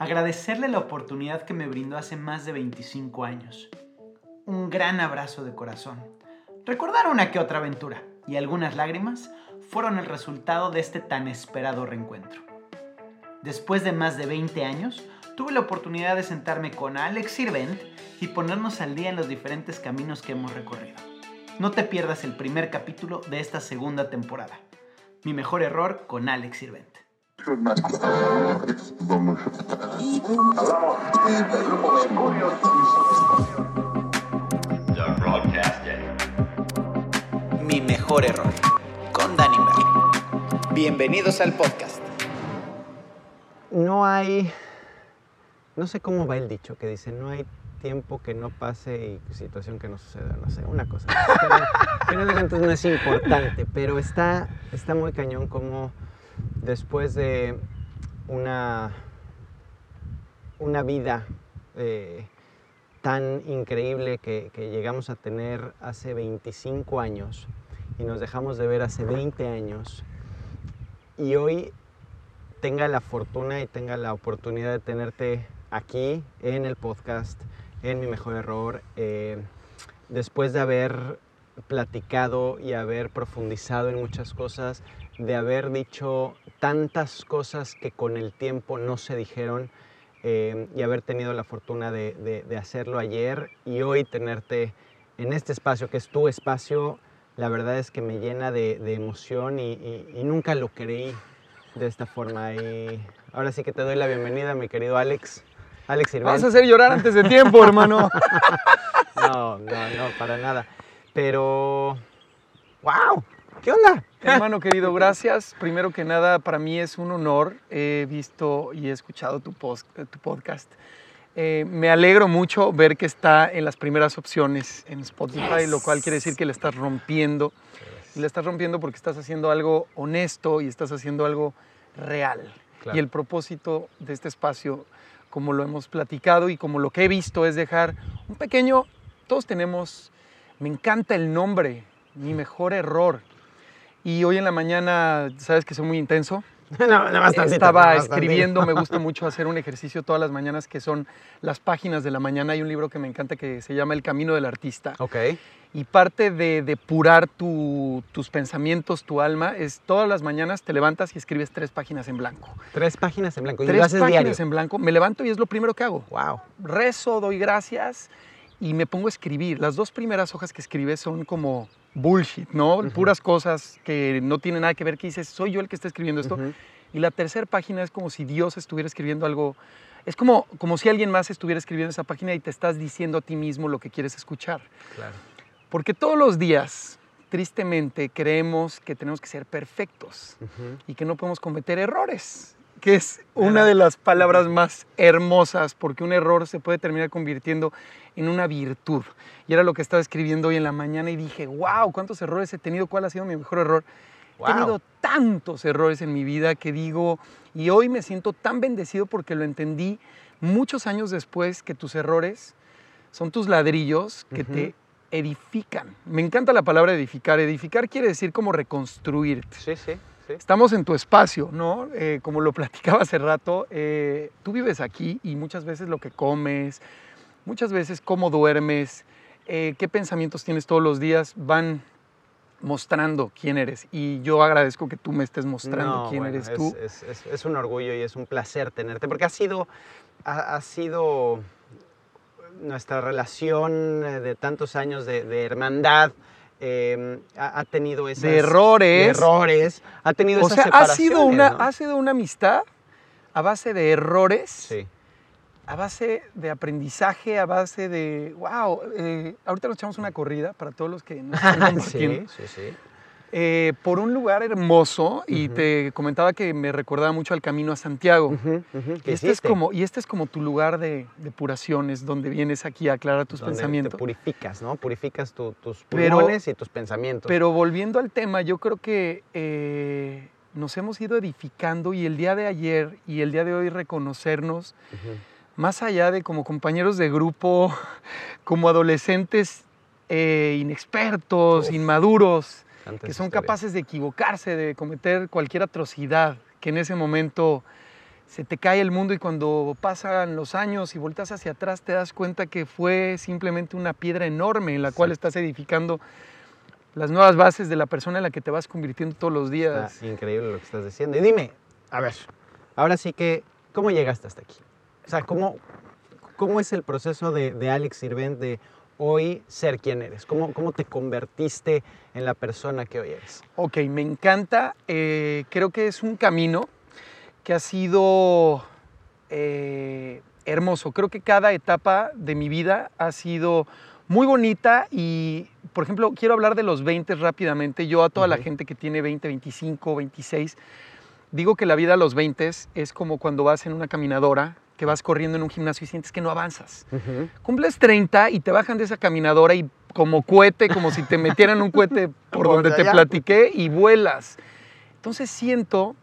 agradecerle la oportunidad que me brindó hace más de 25 años. Un gran abrazo de corazón. Recordar una que otra aventura y algunas lágrimas fueron el resultado de este tan esperado reencuentro. Después de más de 20 años, tuve la oportunidad de sentarme con Alex Sirvent y ponernos al día en los diferentes caminos que hemos recorrido. No te pierdas el primer capítulo de esta segunda temporada. Mi mejor error con Alex Sirvent. Mi mejor error con Danny Merlin. Bienvenidos al podcast. No hay, no sé cómo va el dicho que dice, no hay tiempo que no pase y situación que no suceda, no sé, una cosa. Pero, de cuentas no es importante, pero está, está muy cañón como después de una, una vida eh, tan increíble que, llegamos a tener hace 25 años y nos dejamos de ver hace 20 años y hoy tenga la fortuna y tenga la oportunidad de tenerte aquí en el podcast, en mi mejor error, eh, después de haber platicado y haber profundizado en muchas cosas, de haber dicho tantas cosas que con el tiempo no se dijeron eh, y haber tenido la fortuna de, de, hacerlo ayer y hoy tenerte en este espacio que es tu espacio, la verdad es que me llena de, de emoción y, y, y, nunca lo creí de esta forma. Y ahora sí que te doy la bienvenida, mi querido Alex. Alex Sirven. Vas a hacer llorar antes de tiempo, hermano. no, no, no, para nada. Pero, wow, ¿qué onda? Hermano querido, gracias. Primero que nada, para mí es un honor. He visto y he escuchado tu, post, tu podcast. Eh, me alegro mucho ver que está en las primeras opciones en Spotify, yes. lo cual quiere decir que le estás rompiendo. Y le estás rompiendo porque estás haciendo algo honesto y estás haciendo algo real. Claro. Y el propósito de este espacio, como lo hemos platicado y como lo que he visto, es dejar un pequeño, todos tenemos, me encanta el nombre, mi mejor error. Y hoy en la mañana, sabes que soy muy intenso. No, no, bastante, Estaba escribiendo, me gusta mucho hacer un ejercicio todas las mañanas que son las páginas de la mañana. Hay un libro que me encanta que se llama El Camino del Artista. Ok. Y parte de depurar tu, tus pensamientos, tu alma, es todas las mañanas te levantas y escribes tres páginas en blanco. Tres páginas en blanco. ¿Y tres lo haces páginas diario? en blanco. Me levanto y es lo primero que hago. Wow. Rezo, doy gracias y me pongo a escribir. Las dos primeras hojas que escribes son como bullshit, ¿no? Uh -huh. Puras cosas que no tienen nada que ver, que dices, soy yo el que está escribiendo esto. Uh -huh. Y la tercera página es como si Dios estuviera escribiendo algo, es como, como si alguien más estuviera escribiendo esa página y te estás diciendo a ti mismo lo que quieres escuchar. Claro. Porque todos los días, tristemente, creemos que tenemos que ser perfectos uh -huh. y que no podemos cometer errores, que es una de las palabras más hermosas, porque un error se puede terminar convirtiendo en una virtud. Y era lo que estaba escribiendo hoy en la mañana y dije, wow, ¿cuántos errores he tenido? ¿Cuál ha sido mi mejor error? Wow. He tenido tantos errores en mi vida que digo, y hoy me siento tan bendecido porque lo entendí muchos años después que tus errores son tus ladrillos que uh -huh. te edifican. Me encanta la palabra edificar. Edificar quiere decir como reconstruirte. Sí, sí. Sí. Estamos en tu espacio, ¿no? Eh, como lo platicaba hace rato, eh, tú vives aquí y muchas veces lo que comes, muchas veces cómo duermes, eh, qué pensamientos tienes todos los días van mostrando quién eres. Y yo agradezco que tú me estés mostrando no, quién bueno, eres es, tú. Es, es, es, un orgullo y es un placer tenerte, porque ha sido, ha, ha sido nuestra relación de tantos años de, de hermandad. Eh, ha, tenido esas, de errores, de errores, ha tenido o esas sea, ha sido una, ¿no? ha sido una amistad a base de errores, sí. a base de aprendizaje, a base de, wow, eh, ahorita nos echamos una corrida para todos los que nos están sí, sí, sí. Eh, por un lugar hermoso y uh -huh. te comentaba que me recordaba mucho al camino a Santiago. Uh -huh, uh -huh. Y, este es como, y este es como tu lugar de depuraciones, donde vienes aquí a aclarar tus donde pensamientos. Te purificas, ¿no? Purificas tu, tus pulmones pero, y tus pensamientos. Pero volviendo al tema, yo creo que eh, nos hemos ido edificando y el día de ayer y el día de hoy reconocernos, más allá de como compañeros de grupo, como adolescentes eh, inexpertos, Uf. inmaduros, Que son capaces de equivocarse, de cometer cualquier atrocidad que en ese momento se te cae el mundo y cuando pasan los años y volteas hacia atrás te das cuenta que fue simplemente una piedra enorme en la cual estás edificando las nuevas bases de la persona en la que te vas convirtiendo todos los días. Está increíble lo que estás diciendo. Y dime, a ver, ahora sí que, ¿cómo llegaste hasta aquí? O sea, ¿cómo, cómo es el proceso de, de Alex Sirvent de hoy ser quien eres? ¿Cómo, ¿Cómo te convertiste en la persona que hoy eres? Ok, me encanta. eh, creo que es un camino que ha sido eh, hermoso. Creo que cada etapa de mi vida ha sido muy bonita y, por ejemplo, quiero hablar de los 20 rápidamente. Yo a toda la gente que tiene 20, 25, 26, digo que la vida a los 20 es como cuando vas en una caminadora, que vas corriendo en un gimnasio y sientes que no avanzas. Cumples 30 y te bajan de esa caminadora y como cohete, como si te metieran un cohete por Por donde te platiqué y vuelas. Entonces siento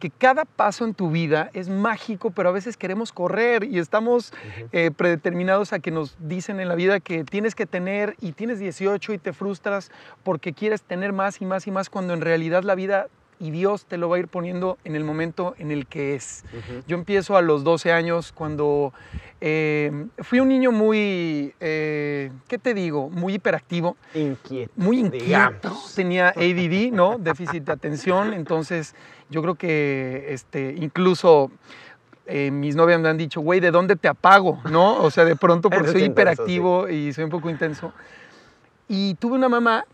que cada paso en tu vida es mágico, pero a veces queremos correr y estamos eh, predeterminados a que nos dicen en la vida que tienes que tener y tienes 18 y te frustras porque quieres tener más y más y más cuando en realidad la vida y Dios te lo va a ir poniendo en el momento en el que es. Yo empiezo a los 12 años cuando eh, fui un niño muy, eh, ¿qué te digo? Muy hiperactivo, Inquieto. muy inquieto. digamos. Tenía ADD, ¿no? Déficit de atención. Entonces, yo creo que este, incluso eh, mis novias me han dicho, güey, ¿de dónde te apago? ¿No? O sea, de pronto porque soy intenso, hiperactivo y soy un poco intenso. Y tuve una mamá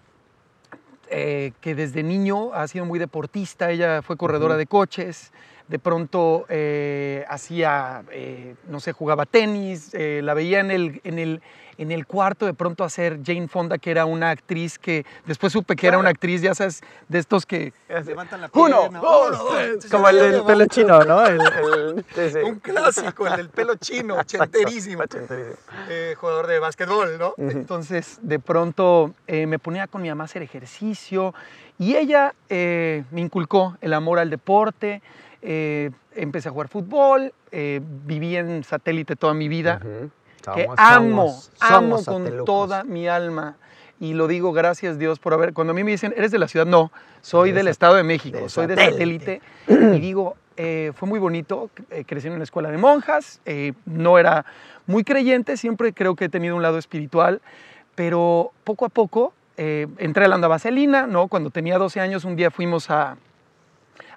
eh, que desde niño ha sido muy deportista, ella fue corredora de coches, de pronto eh, hacía, eh, no sé, jugaba tenis, eh, la veía en el, en, el, en el cuarto de pronto hacer Jane Fonda, que era una actriz que después supe que era una actriz, ya sabes, de estos que... Levantan la Uno, pierna. dos, tres. Como el del pelo chino, ¿no? El. Un clásico, el del pelo chino, ochenterísimo. Jugador de básquetbol, ¿no? Entonces, de pronto me ponía con mi mamá a hacer ejercicio y ella me inculcó el amor al deporte. Eh, empecé a jugar fútbol, eh, viví en satélite toda mi vida, que Somos- amo, somos- amo somos con satelucos. toda mi alma. Y lo digo, gracias Dios por haber. Cuando a mí me dicen, ¿eres de la ciudad? No, soy De del Estado de México, de soy de satélite. y digo, eh, fue muy bonito. crecí en una escuela de monjas, no era muy creyente, siempre creo que he tenido un lado espiritual, pero poco a poco eh, entré a la onda vaselina, ¿no? Cuando tenía 12 años, un día fuimos a,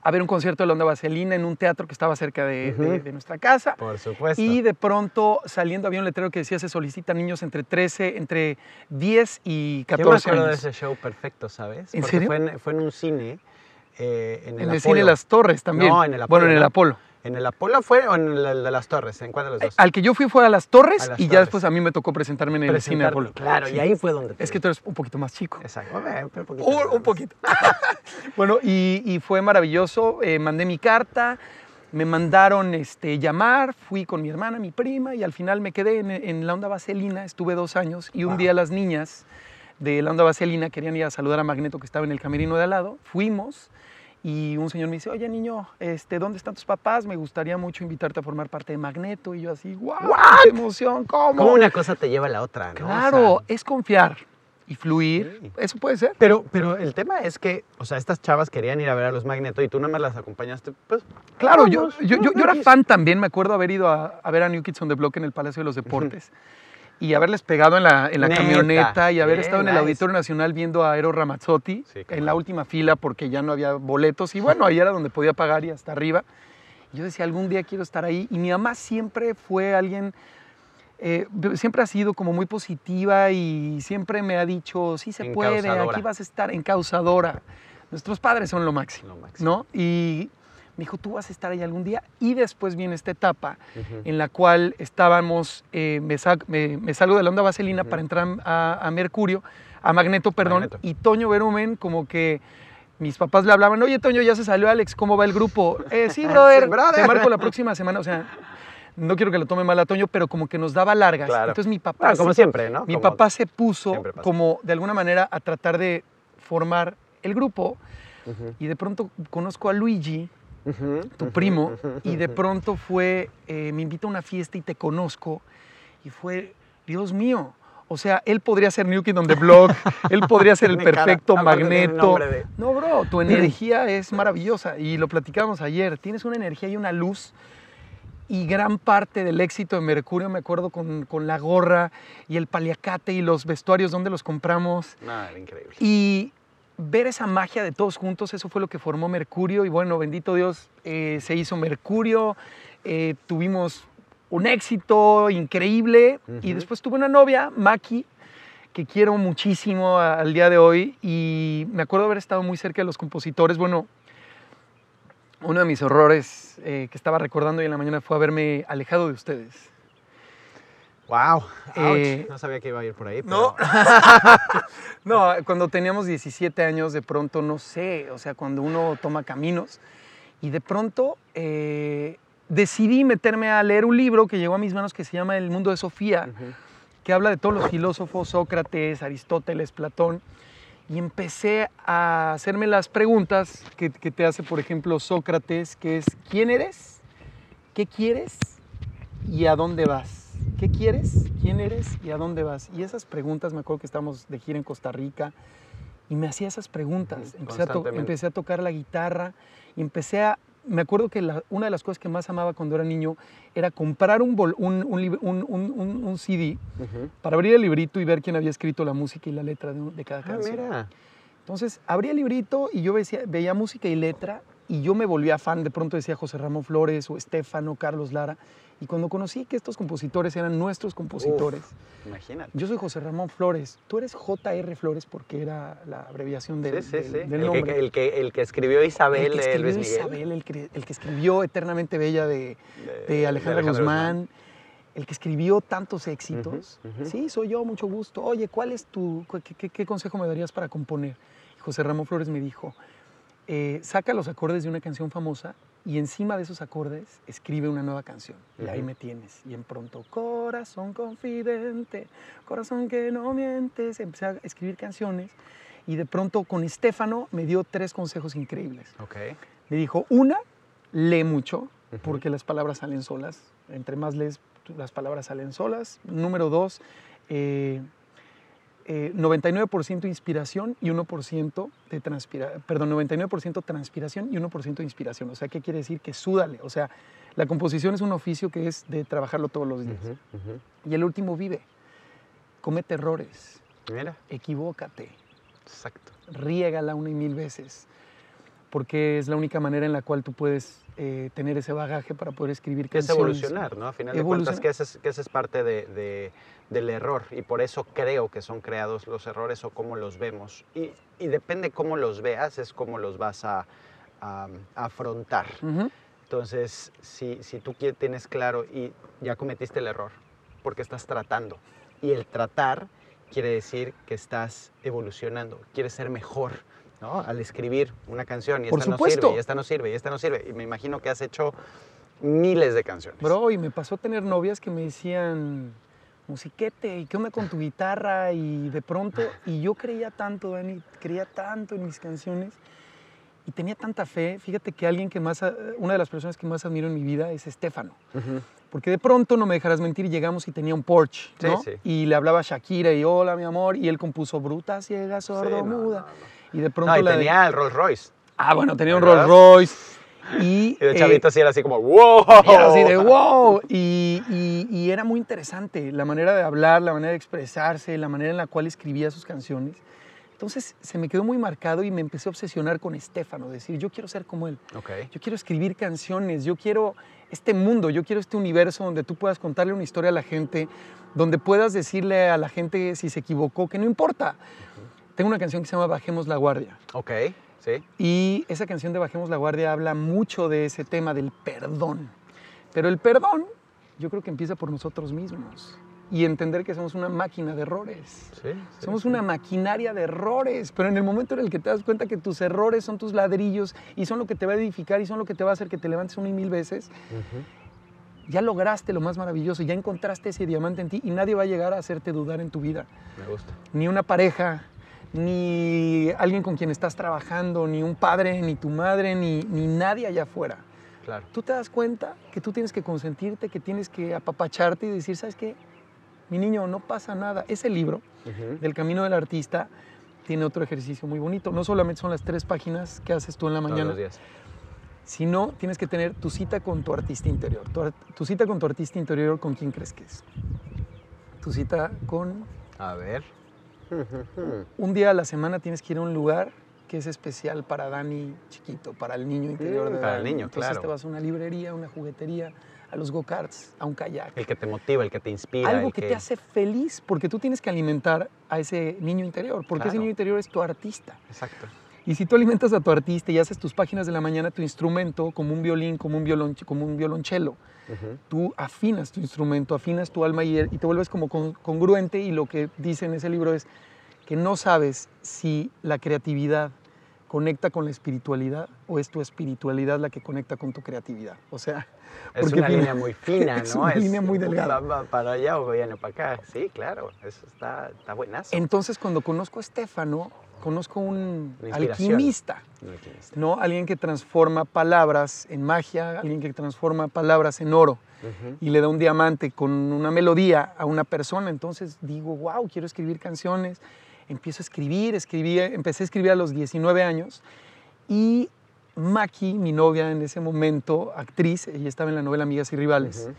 a ver un concierto de la onda vaselina en un teatro que estaba cerca de, nuestra casa. Por supuesto. Y de pronto saliendo había un letrero que decía se solicitan niños entre 13, entre 10 y Yo me 14 acuerdo de años. ese show perfecto, ¿sabes? ¿En Porque serio? Fue en, fue en un cine, eh, en el En el Apolo. cine Las Torres también. No, en el Bueno, Apolo, en el. Apolo. ¿En el Apolo fue o en el, de las Torres? ¿En cuál de los dos? Al que yo fui fue a Las Torres A Las y ya después a mí me tocó presentarme en el cine Presentarte. Apolo. Claro, Sí. y ahí fue donde... Es que tú eres un poquito más chico. Exacto. Un poquito Un, un poquito. bueno, y, y fue maravilloso. eh, mandé mi carta, me mandaron este, llamar, fui con mi hermana, mi prima, y al final me quedé en, en la onda vaselina. Estuve dos años y un Wow. día las niñas de la onda vaselina querían ir a saludar a Magneto que estaba en el camerino de al lado. Fuimos y un señor me dice, oye niño, este, ¿dónde están tus papás? Me gustaría mucho invitarte a formar parte de Magneto. Y yo así, ¡guau! ¡Qué emoción! ¿Cómo? Como una cosa te lleva a la otra, ¿no? O Claro, sea, es confiar y fluir. Sí. Eso puede ser. pero, pero el tema es que, o sea, estas chavas querían ir a ver a los Magneto y tú nada más las acompañaste, pues... Claro, yo, vamos, yo, yo, yo era fan también, me acuerdo haber ido a, a ver a New Kids on the Block en el Palacio de los Deportes y haberles pegado en la, en la Neta, camioneta y haber bien, estado en el nice. Auditorio Nacional viendo a Aero Ramazzotti Sí, en la última fila porque ya no había boletos y bueno, ahí era donde podía pagar y hasta arriba. Y Yo decía, algún día quiero estar ahí y mi mamá siempre fue alguien... eh, siempre ha sido como muy positiva y siempre me ha dicho, sí se puede, aquí vas a estar encausadora. Nuestros padres son lo máximo. Lo máximo. ¿no? Y me dijo, tú vas a estar ahí algún día. Y después viene esta etapa en la cual estábamos, eh, me, sa- me- me salgo de la onda vaselina para entrar a, a Mercurio, a Magneto, perdón, Magneto. y Toño Berumen como que... Mis papás le hablaban, oye Toño, ya se salió Alex, ¿cómo va el grupo? "Eh, sí, brother, Sí, brother. te marco la próxima semana. O sea, no quiero que lo tome mal a Toño, pero como que nos daba largas. Claro. Entonces mi papá... Ah, como se- siempre, ¿no? mi Como- papá se puso como de alguna manera a tratar de formar el grupo y de pronto conozco a Luigi, tu primo, y de pronto fue, eh, me invita a una fiesta y te conozco, y fue, Dios mío, O sea, él podría ser New Kid on the Block, él podría ser el cara, perfecto magneto. de- No, bro, tu energía es maravillosa y lo platicamos ayer. Tienes una energía y una luz y gran parte del éxito de Mercurio, me acuerdo con, con la gorra y el paliacate y los vestuarios donde los compramos. Era increíble. Y ver esa magia de todos juntos, eso fue lo que formó Mercurio. Y bueno, bendito Dios, eh, se hizo Mercurio. eh, tuvimos un éxito increíble. Y después tuve una novia, Maki, que quiero muchísimo al día de hoy. Y me acuerdo haber estado muy cerca de los compositores. Bueno, uno de mis horrores eh, que estaba recordando hoy en la mañana fue haberme alejado de ustedes. Wow. Eh, no sabía que iba a ir por ahí. No. pero- No, cuando teníamos 17 años, de pronto, no sé, o sea, cuando uno toma caminos y de pronto eh, decidí meterme a leer un libro que llegó a mis manos que se llama El mundo de Sofía, que habla de todos los filósofos, Sócrates, Aristóteles, Platón, y empecé a hacerme las preguntas que, que te hace, por ejemplo, Sócrates, que es, ¿quién eres? ¿Qué quieres? ¿Y a dónde vas? ¿Qué quieres? ¿Quién eres? ¿Y a dónde vas? Y esas preguntas, me acuerdo que estábamos de gira en Costa Rica, y me hacía esas preguntas. Empecé a, to- constantemente. empecé a tocar la guitarra y empecé a... Me acuerdo que la- una de las cosas que más amaba cuando era niño era comprar un, CD para abrir el librito y ver quién había escrito la música y la letra de, de cada Ah, canción. mira. Entonces, abría el librito y yo veía, veía música y letra y yo me volvía fan. De pronto decía José Ramón Flores o Estefano, Carlos Lara. Y cuando conocí que estos compositores eran nuestros compositores, Imagínate. yo soy José Ramón Flores, tú eres J.R. Flores porque era la abreviación de- Sí, sí, del, sí. del El nombre. que, el, que, el que escribió Isabel El que de escribió Luis Miguel. Isabel, el, que- el que escribió Eternamente Bella de, de Alejandra Guzmán, el que escribió tantos éxitos. Sí, soy yo, mucho gusto. Oye, ¿cuál es tu, qué, qué- qué consejo me darías para componer? Y José Ramón Flores me dijo, eh, saca los acordes de una canción famosa y encima de esos acordes escribe una nueva canción. Y ahí me tienes. Y en pronto, corazón confidente, corazón que no mientes. Empecé a escribir canciones y de pronto con Estefano me dio tres consejos increíbles. Ok. Me dijo, una, lee mucho, porque las palabras salen solas. Entre más lees, las palabras salen solas. Número dos, eh, eh, 99% inspiración y 1% de transpiración. Perdón, 99% transpiración y 1% de inspiración. O sea, ¿qué quiere decir? Que súdale. O sea, la composición es un oficio que es de trabajarlo todos los días. Ujú, ujú. Y el último, vive. Comete errores. Mira, Equivócate exacto. riégala una y mil veces, porque es la única manera en la cual tú puedes eh, tener ese bagaje para poder escribir Que es canciones. evolucionar, ¿no? A final de cuentas, que ese es, que ese es parte de, de- del error y por eso creo que son creados los errores o cómo los vemos. Y, y depende cómo los veas, es cómo los vas a, a- a afrontar. Ujú. Entonces, si, si tú tienes claro y ya cometiste el error, porque estás tratando. Y el tratar quiere decir que estás evolucionando, quieres ser mejor. ¿No? Al escribir una canción y Por esta no sirve, y esta no sirve, y esta no sirve. Y me imagino que has hecho miles de canciones. Bro, y me pasó a tener novias que me decían, musiquete, ¿y qué onda con tu guitarra? Y de pronto, y yo creía tanto, Dani, creía tanto en mis canciones y tenía tanta fe. Fíjate que alguien que más, a- una de las personas que más admiro en mi vida es Estefano. Porque de pronto, no me dejarás mentir, llegamos y tenía un Porsche, ¿no? sí. Y le hablaba a Shakira y hola, mi amor, y él compuso Bruta, Ciega, Sordo, Sí, no, Muda. no, no. Y de pronto y la de- tenía el Rolls Royce. Ah, bueno, tenía un. Rolls Royce. Y, Y de eh, chavito así era así como, ¡wow! y era así de wow. Y, y- y era muy interesante la manera de hablar, la manera de expresarse, la manera en la cual escribía sus canciones. Entonces se me quedó muy marcado y me empecé a obsesionar con Estefano, decir, yo quiero ser como él. Ok. Yo quiero escribir canciones, yo quiero este mundo, yo quiero este universo donde tú puedas contarle una historia a la gente, donde puedas decirle a la gente si se equivocó, que no importa. Tengo una canción que se llama Bajemos la Guardia. Ok, sí. Y esa canción de Bajemos la Guardia habla mucho de ese tema del perdón. Pero el perdón yo creo que empieza por nosotros mismos y entender que somos una máquina de errores. Sí, sí, Somos sí. una maquinaria de errores, pero en el momento en el que te das cuenta que tus errores son tus ladrillos y son lo que te va a edificar y son lo que te va a hacer que te levantes una y mil veces, Ujú. ya lograste lo más maravilloso, ya encontraste ese diamante en ti y nadie va a llegar a hacerte dudar en tu vida. Me gusta. Ni una pareja, ni alguien con quien estás trabajando, ni un padre, ni tu madre, ni, ni nadie allá afuera. Claro. Tú te das cuenta que tú tienes que consentirte, que tienes que apapacharte y decir, ¿sabes qué? Mi niño, no pasa nada. Ese libro del camino del artista tiene otro ejercicio muy bonito. No solamente son las tres páginas que haces tú en la Todos mañana, los días. sino tienes que tener tu cita con tu artista interior. Tu, cita con tu artista interior, ¿con quién crees que es? Tu cita con... A ver. Un día a la semana tienes que ir a un lugar que es especial para Dani chiquito, para el niño interior Mm, de para el niño, Entonces claro. te vas a una librería, una juguetería, a los go-karts, a un kayak. El que te motiva, el que te inspira. Algo el que, te hace feliz, porque tú tienes que alimentar a ese niño interior, porque ese niño interior es tu artista. Exacto. Y si tú alimentas a tu artista y haces tus páginas de la mañana, tu instrumento, como un violín, como un, violon, como un violonchelo, tú afinas tu instrumento, afinas tu alma y, y te vuelves como con- congruente y lo que dice en ese libro es que no sabes si la creatividad conecta con la espiritualidad o es tu espiritualidad la que conecta con tu creatividad. O sea, Es una fina- línea muy fina, ¿no? es una línea muy delgada. Va, para allá o para acá. Sí, claro. Eso está, está buenazo. Entonces cuando conozco a Estefano, conozco un alquimista. No. Alguien que transforma palabras en magia, alguien que transforma palabras en oro y le da un diamante con una melodía a una persona. Entonces digo, wow, quiero escribir canciones. Empiezo a escribir, escribí, empecé a escribir a los 19 años y Maki, mi novia en ese momento, actriz, ella estaba en la novela Amigas y Rivales,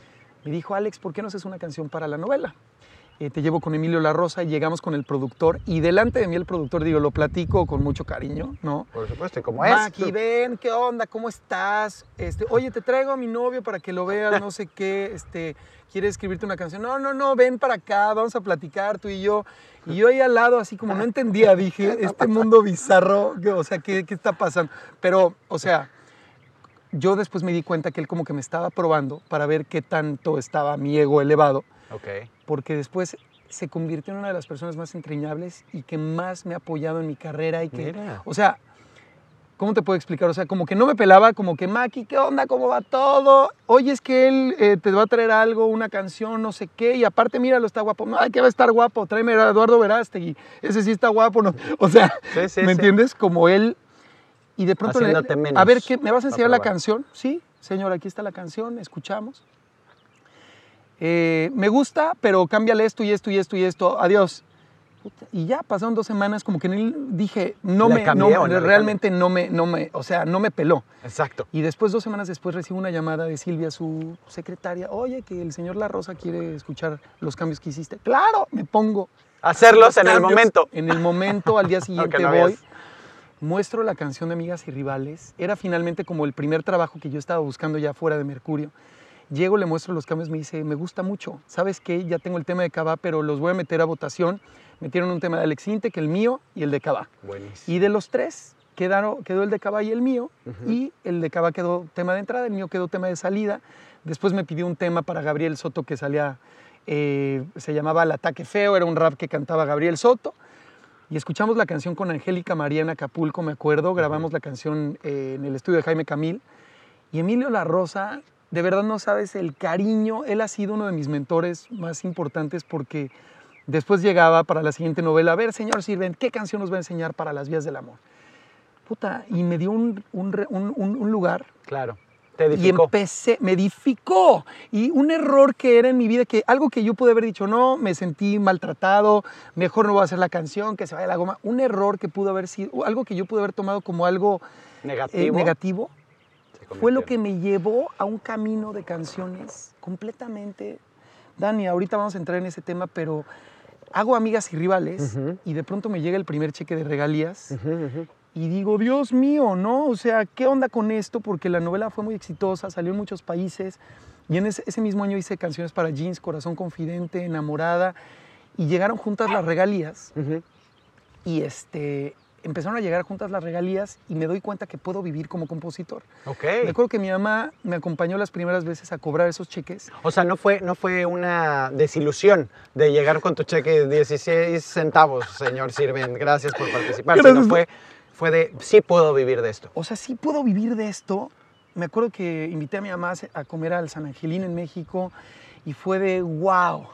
me dijo, Alex, ¿por qué no haces una canción para la novela? Eh, te llevo con Emilio La Rosa y llegamos con el productor y delante de mí el productor, digo, lo platico con mucho cariño, ¿no? Por supuesto, y como es. Maki, ven, ¿qué onda? ¿Cómo estás? Este, oye, te traigo a mi novio para que lo veas, no sé qué, este, quiere escribirte una canción. No, no, no, ven para acá, vamos a platicar tú y yo. Y yo ahí al lado, así como no entendía, dije, este mundo bizarro, o sea, ¿qué, ¿qué está pasando? Pero, o sea, yo después me di cuenta que él como que me estaba probando para ver qué tanto estaba mi ego elevado Ok. porque después se convirtió en una de las personas más entrañables y que más me ha apoyado en mi carrera y que, Mira. o sea, ¿cómo te puedo explicar? O sea, como que no me pelaba, como que, Maki, ¿qué onda? ¿Cómo va todo? Oye, es que él eh, te va a traer algo, una canción, no sé qué, y aparte, míralo, está guapo. No, ay, que va a estar guapo, tráeme a Eduardo Verástegui, ese sí está guapo. No. O sea, Sí, sí, ¿me sí. entiendes? Como él, y de pronto, le- a ver, ¿qué, ¿me vas a a enseñar la canción? Sí, señor, aquí está la canción, escuchamos. Eh, me gusta, pero cámbiale esto y esto y esto y esto. Adiós. Puta, Y ya pasaron dos semanas, como que ni- dije, no ¿Le me, cambié no, realmente no me, no me, o sea, no me peló. Exacto. Y después, dos semanas después, recibo una llamada de Silvia, su secretaria. Oye, que el señor La Rosa quiere escuchar los cambios que hiciste. Claro, me pongo. Hacerlos en el momento. En el momento, al día siguiente no voy. Muestro la canción de Amigas y Rivales. Era finalmente como el primer trabajo que yo estaba buscando ya fuera de Mercurio. Llego, le muestro los cambios, me dice, me gusta mucho. ¿Sabes qué? Ya tengo el tema de Cabá, pero los voy a meter a votación. Metieron un tema de Alex Intec, el mío y el de Cabá. Buenísimo. Y de los tres, quedaron, quedó el de Cabá y el mío. Y el de Cabá quedó tema de entrada, el mío quedó tema de salida. Después me pidió un tema para Gabriel Soto que salía, eh, se llamaba El Ataque Feo, era un rap que cantaba Gabriel Soto. Y escuchamos la canción con Angélica María en Acapulco, me acuerdo. Grabamos la canción eh, en el estudio de Jaime Camil. Y Emilio La Rosa, de verdad no sabes el cariño. Él ha sido uno de mis mentores más importantes porque después llegaba para la siguiente novela. A ver, señor Sirven, ¿qué canción nos va a enseñar para las vías del amor? Puta, y me dio un, un re- un- un- un lugar Claro. Te y empecé, me edificó. Y un error que era en mi vida, que algo que yo pude haber dicho, no, me sentí maltratado, mejor no voy a hacer la canción, que se vaya la goma. Un error que pudo haber sido, algo que yo pude haber tomado como algo eh, Negativo. Fue lo que me llevó a un camino de canciones completamente... Dani, ahorita vamos a entrar en ese tema, pero hago amigas y rivales y de pronto me llega el primer cheque de regalías y digo, Dios mío, ¿no? O sea, ¿qué onda con esto? Porque la novela fue muy exitosa, salió en muchos países. Y en ese, ese mismo año hice canciones para Jeans, Corazón Confidente, Enamorada. Y llegaron juntas las regalías. Y este, empezaron a llegar juntas las regalías y me doy cuenta que puedo vivir como compositor. Ok. Me acuerdo que mi mamá me acompañó las primeras veces a cobrar esos cheques. O sea, no fue, no fue una desilusión de llegar con tu cheque de 16 centavos, señor Sirven. Gracias por participar. Gracias. Sino fue, fue de, sí puedo vivir de esto. O sea, sí puedo vivir de esto. Me acuerdo que invité a mi mamá a comer al San Angelín en México y fue de wow.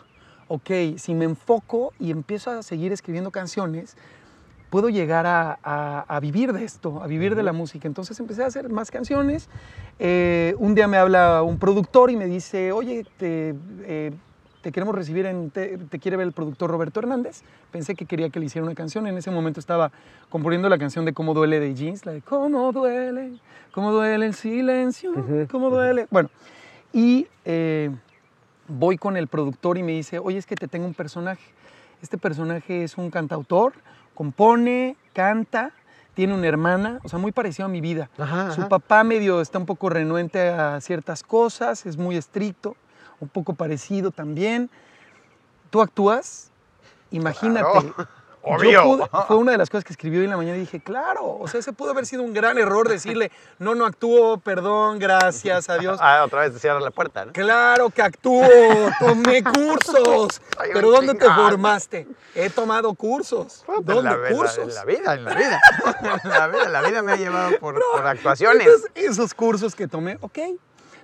Ok, si me enfoco y empiezo a seguir escribiendo canciones, puedo llegar a, a- a vivir de esto, a vivir de la música. Entonces empecé a hacer más canciones. Eh, un día me habla un productor y me dice, oye, te, eh, te queremos recibir en, te, te quiere ver el productor Roberto Hernández. Pensé que quería que le hiciera una canción. En ese momento estaba componiendo la canción de Cómo duele de Jeans, la de Cómo duele, cómo duele el silencio, cómo duele. Bueno, y eh, voy con el productor y me dice, oye, es que te tengo un personaje. Este personaje es un cantautor, compone, canta, tiene una hermana, o sea, muy parecido a mi vida. Ajá, Su ajá. papá medio está un poco renuente a ciertas cosas, es muy estricto, un poco parecido también. ¿Tú actúas? Imagínate. Claro. Obvio. pude- fue una de las cosas que escribió hoy en la mañana y dije, claro, o sea, ese pudo haber sido un gran error decirle, no, no actúo, perdón, gracias, adiós. Ah, otra vez te cierra la puerta, ¿no? Claro que actúo, tomé cursos. Ay, Pero ¿dónde te formaste? He tomado cursos. ¿Dónde la, la- cursos? En la vida, en la vida. En la vida, la vida me ha llevado por, por actuaciones. Entonces, esos cursos que tomé, ok.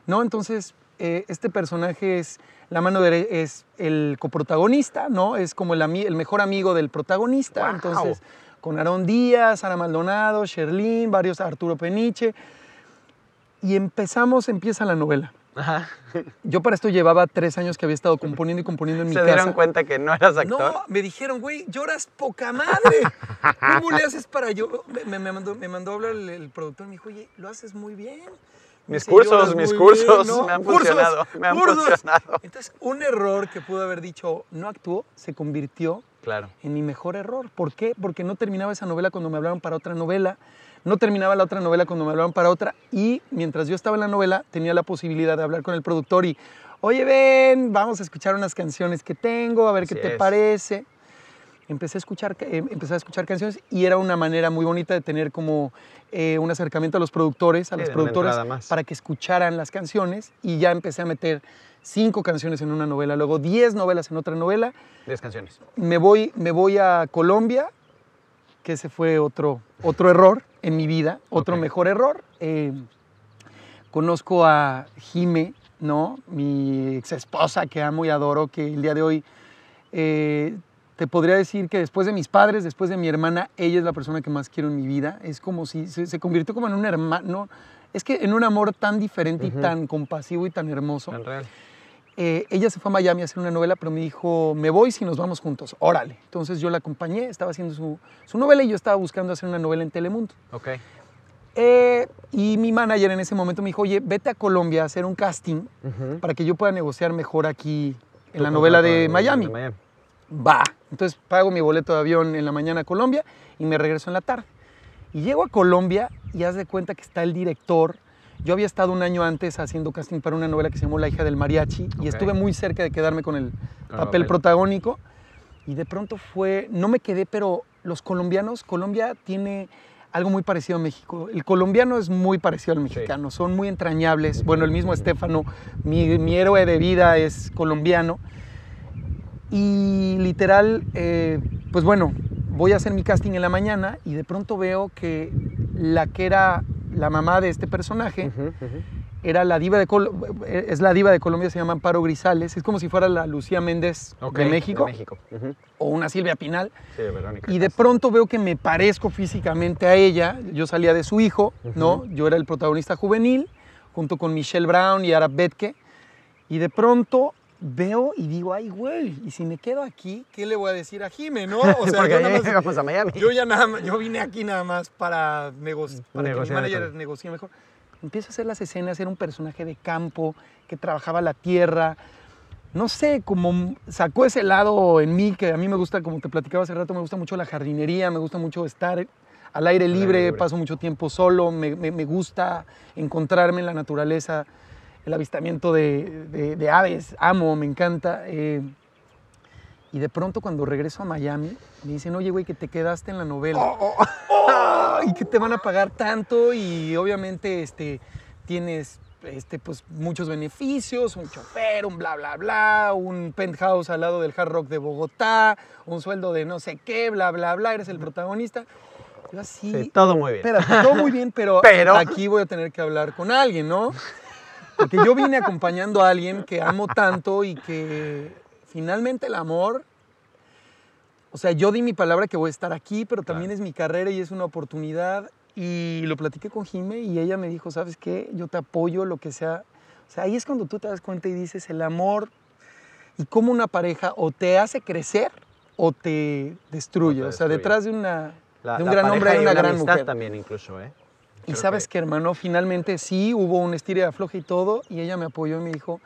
No, entonces, eh, este personaje es la mano derecha, es el coprotagonista, ¿no? Es como el, el mejor amigo del protagonista. Entonces, con Aarón Díaz, Sara Maldonado, Sherlyn, varios, Arturo Peniche. Y empezamos, empieza la novela. Ajá. Yo para esto llevaba tres años que había estado componiendo y componiendo en mi Se casa. dieron cuenta que no eras actor. No, me dijeron, güey, lloras poca madre. ¿Cómo le haces para yo? Me, me mandó, me mandó a hablar el, el productor, me dijo, oye, lo haces muy bien. Mis cursos, "Lloras mis cursos bien, ¿no? me han Cursos, funcionado, me han cursos". funcionado. Entonces, un error que pudo haber dicho, no actuó, se convirtió Claro. en mi mejor error. ¿Por qué? Porque no terminaba esa novela cuando me hablaban para otra novela, no terminaba la otra novela cuando me hablaban para otra, y mientras yo estaba en la novela tenía la posibilidad de hablar con el productor y, oye, ven, vamos a escuchar unas canciones que tengo, a ver qué te es. parece. Empecé a, escuchar, eh, empecé a escuchar canciones y era una manera muy bonita de tener como eh, un acercamiento a los productores, a Sí, las productoras, para que escucharan las canciones y ya empecé a meter cinco canciones en una novela, luego diez novelas en otra novela Diez canciones. me voy, me voy a Colombia, que ese fue otro, otro error en mi vida, otro mejor error. Eh, conozco a Jime, ¿no? Mi ex esposa que amo y adoro, que el día de hoy eh, te podría decir que después de mis padres, después de mi hermana, ella es la persona que más quiero en mi vida. Es como si se, se convirtió como en un hermano. Es que en un amor tan diferente y tan compasivo y tan hermoso. Tan real. Eh, ella se fue a Miami a hacer una novela, pero me dijo, me voy si nos vamos juntos, órale. Entonces yo la acompañé, estaba haciendo su, su novela y yo estaba buscando hacer una novela en Telemundo. Ok. Eh, y mi manager en ese momento me dijo, oye, vete a Colombia a hacer un casting para que yo pueda negociar mejor aquí en la novela de Miami. de Miami. Va. Entonces pago mi boleto de avión en la mañana a Colombia y me regreso en la tarde. Y llego a Colombia y haz de cuenta que está el director. Yo había estado un año antes haciendo casting para una novela que se llamó La hija del mariachi y estuve muy cerca de quedarme con el papel protagónico. Y de pronto fue, no me quedé, pero los colombianos, Colombia tiene algo muy parecido a México. El colombiano es muy parecido al mexicano, son muy entrañables. Bueno, el mismo Estefano, mi, mi héroe de vida es colombiano. Y literal, eh, pues bueno, voy a hacer mi casting en la mañana y de pronto veo que la que era la mamá de este personaje Ujú, ujú. era la diva de Col- es la diva de Colombia, se llama Amparo Grisales, es como si fuera la Lucía Méndez Ok, de México De México. Ujú. o una Silvia Pinal. Sí, Verónica. Y de pronto veo que me parezco físicamente a ella. Yo salía de su hijo, ¿no? Yo era el protagonista juvenil, junto con Michelle Brown y Arab Betke. Y de pronto veo y digo, ay, güey, y si me quedo aquí, ¿qué le voy a decir a Jime, no? O sea, Porque yo, nada más- vamos a Miami. yo ya nada más- yo vine aquí nada más para, negoci- para que mi Negociar manager con- negocie mejor. Empiezo a hacer las escenas, era un personaje de campo que trabajaba la tierra. No sé, como sacó ese lado en mí que a mí me gusta, como te platicaba hace rato, me gusta mucho la jardinería, me gusta mucho estar al aire libre, libre. paso mucho tiempo solo, me, me- me gusta encontrarme en la naturaleza, el avistamiento de, de- de aves, amo, me encanta. eh, y de pronto cuando regreso a Miami, me dicen, oye, güey, que te quedaste en la novela. ¡Oh! y que te van a pagar tanto y obviamente este, tienes este, pues, muchos beneficios, un chofer, un bla, bla, bla, un penthouse al lado del Hard Rock de Bogotá, un sueldo de no sé qué, bla, bla, bla, eres el protagonista. Yo así, Sí, todo muy bien. Espérate, todo muy bien, pero, Pero- aquí voy a tener que hablar con alguien, ¿no? Porque yo vine acompañando a alguien que amo tanto y que finalmente el amor, o sea, yo di mi palabra que voy a estar aquí, pero también es mi carrera y es una oportunidad. Y lo platiqué con Jime y ella me dijo, ¿sabes qué? Yo te apoyo, lo que sea. O sea, ahí es cuando tú te das cuenta y dices, el amor y cómo una pareja o te hace crecer o te destruye. O te o sea, destruye. detrás de, una, La- de un gran hombre hay una gran amistad mujer. también incluso, ¿eh? Y Creo sabes que- que, hermano, finalmente sí hubo un estira de afloje y todo, y ella me apoyó y me dijo,